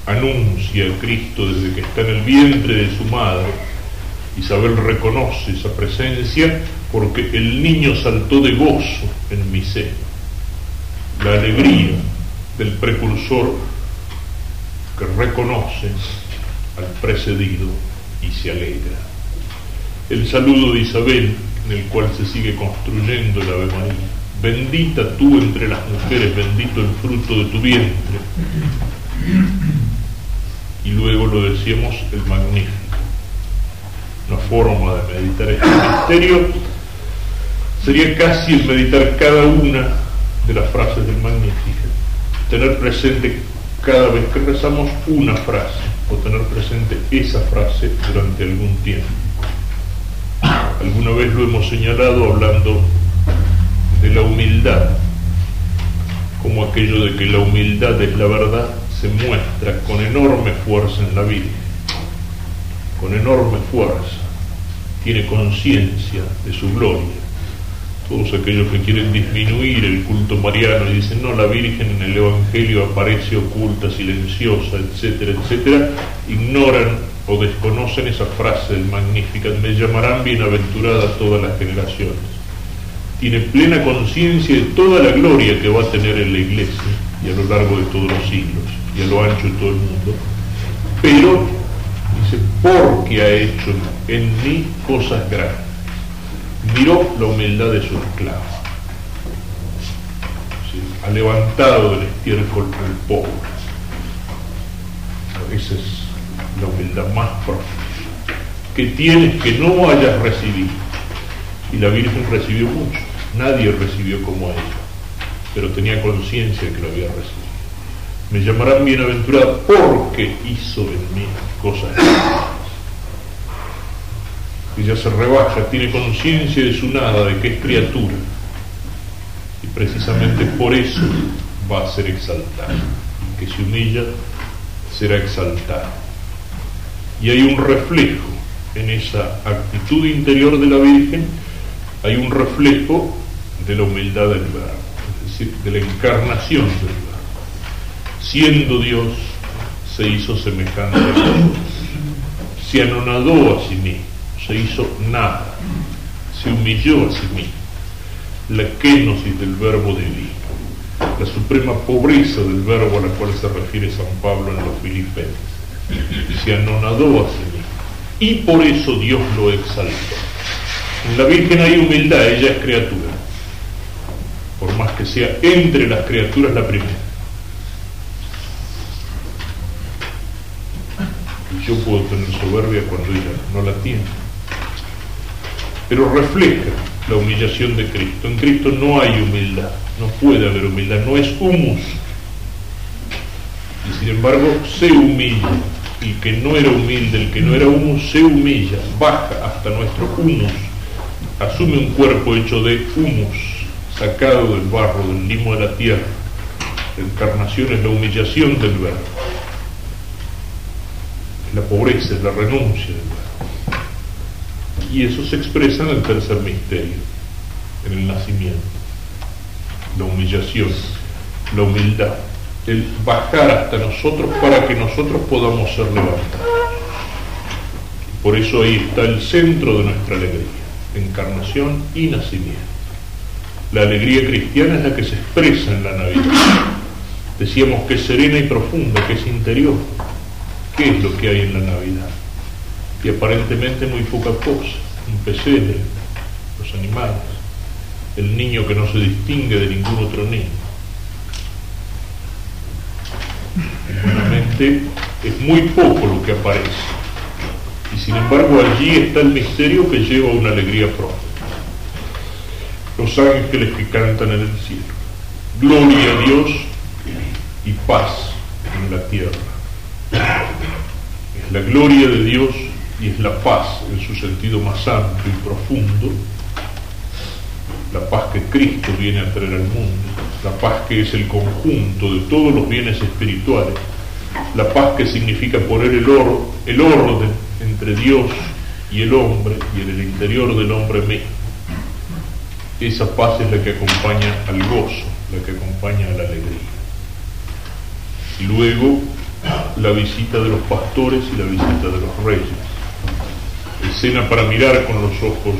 anuncia a Cristo desde que está en el vientre de su madre. Isabel reconoce esa presencia porque el niño saltó de gozo en mi seno. La alegría del precursor que reconoce al precedido y se alegra. El saludo de Isabel, en el cual se sigue construyendo el Ave María. Bendita tú entre las mujeres, bendito el fruto de tu vientre. Y luego lo decíamos el magnífico. Una forma de meditar este misterio sería casi el meditar cada una de las frases del magnífico. Tener presente cada vez que rezamos una frase o tener presente esa frase durante algún tiempo. Alguna vez lo hemos señalado hablando de la humildad, como aquello de que la humildad es la verdad, se muestra con enorme fuerza en la vida, con enorme fuerza, tiene conciencia de su gloria todos aquellos que quieren disminuir el culto mariano y dicen, no, la Virgen en el Evangelio aparece oculta, silenciosa, etcétera, etcétera, ignoran o desconocen esa frase del Magnificat, me llamarán bienaventurada todas las generaciones. Tiene plena conciencia de toda la gloria que va a tener en la iglesia y a lo largo de todos los siglos y a lo ancho de todo el mundo, pero dice, porque ha hecho en mí cosas grandes miró la humildad de su esclavo. Ha levantado del estiércol al pobre. Esa es la humildad más profunda. Que tienes que no hayas recibido. Y la Virgen recibió mucho. Nadie recibió como ella. Pero tenía conciencia de que lo había recibido. Me llamarán bienaventurada porque hizo en mí cosas ella se rebaja, tiene conciencia de su nada, de que es criatura. Y precisamente por eso va a ser exaltada. Que se humilla, será exaltada. Y hay un reflejo en esa actitud interior de la Virgen, hay un reflejo de la humildad del Verbo, es decir, de la encarnación del Verbo. Siendo Dios, se hizo semejante a nosotros, se anonadó a sí mismo se hizo nada, se humilló a sí mismo. La kenosis del verbo divino, la suprema pobreza del verbo a la cual se refiere San Pablo en los Filipenses. Se anonadó a sí mismo y por eso Dios lo exaltó. En la Virgen hay humildad, ella es criatura, por más que sea entre las criaturas la primera. Yo puedo tener soberbia cuando ella no la tiene pero refleja la humillación de Cristo. En Cristo no hay humildad, no puede haber humildad, no es humus. Y sin embargo se humilla. El que no era humilde, el que no era humus, se humilla, baja hasta nuestro humus, asume un cuerpo hecho de humus, sacado del barro, del limo de la tierra. La encarnación es la humillación del verbo, es la pobreza, es la renuncia del verbo. Y eso se expresa en el tercer misterio, en el nacimiento, la humillación, la humildad, el bajar hasta nosotros para que nosotros podamos ser levantados. Por eso ahí está el centro de nuestra alegría, encarnación y nacimiento. La alegría cristiana es la que se expresa en la Navidad. Decíamos que es serena y profunda, que es interior. ¿Qué es lo que hay en la Navidad? Y aparentemente muy poca cosa, un pesebre, los animales, el niño que no se distingue de ningún otro niño. Humanamente es muy poco lo que aparece. Y sin embargo allí está el misterio que lleva una alegría propia. Los ángeles que cantan en el cielo. Gloria a Dios y paz en la tierra. Es la gloria de Dios y es la paz en su sentido más amplio y profundo, la paz que Cristo viene a traer al mundo, la paz que es el conjunto de todos los bienes espirituales, la paz que significa poner el, el orden entre Dios y el hombre y en el interior del hombre mismo. Esa paz es la que acompaña al gozo, la que acompaña a la alegría. Y luego la visita de los pastores y la visita de los reyes escena para mirar con los ojos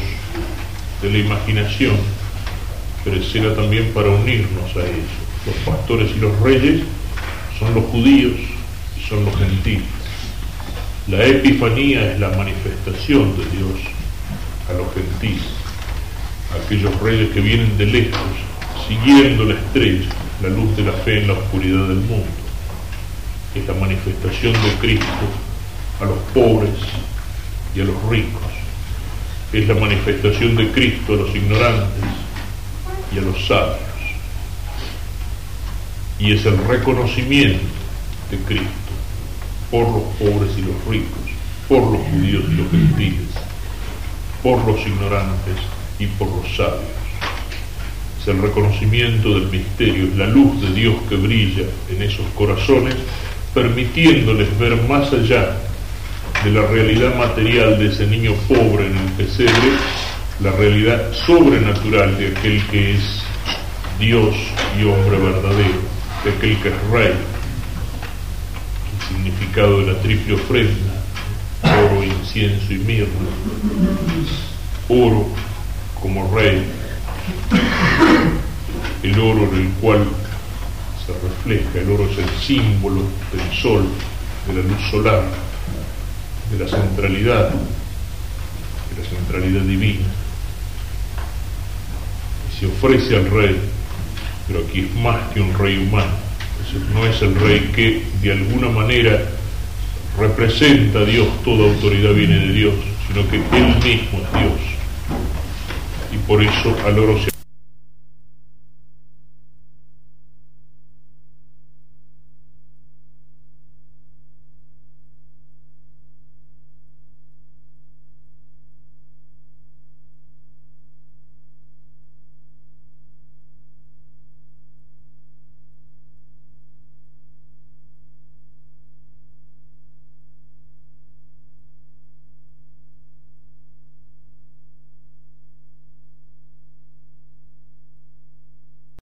de la imaginación, pero escena también para unirnos a ellos. Los pastores y los reyes son los judíos y son los gentiles. La epifanía es la manifestación de Dios a los gentiles, aquellos reyes que vienen de lejos, siguiendo la estrella, la luz de la fe en la oscuridad del mundo. Es la manifestación de Cristo a los pobres y a los ricos. Es la manifestación de Cristo a los ignorantes y a los sabios. Y es el reconocimiento de Cristo por los pobres y los ricos, por los judíos y los gentiles, por los ignorantes y por los sabios. Es el reconocimiento del misterio, es la luz de Dios que brilla en esos corazones, permitiéndoles ver más allá de la realidad material de ese niño pobre en el pesebre, la realidad sobrenatural de aquel que es Dios y hombre verdadero, de aquel que es rey. El significado de la triple ofrenda, oro, incienso y mirra. Oro como rey, el oro en el cual se refleja, el oro es el símbolo del sol, de la luz solar de la centralidad, de la centralidad divina. Y se ofrece al rey, pero aquí es más que un rey humano, no es el rey que de alguna manera representa a Dios, toda autoridad viene de Dios, sino que Él mismo es Dios. Y por eso al oro se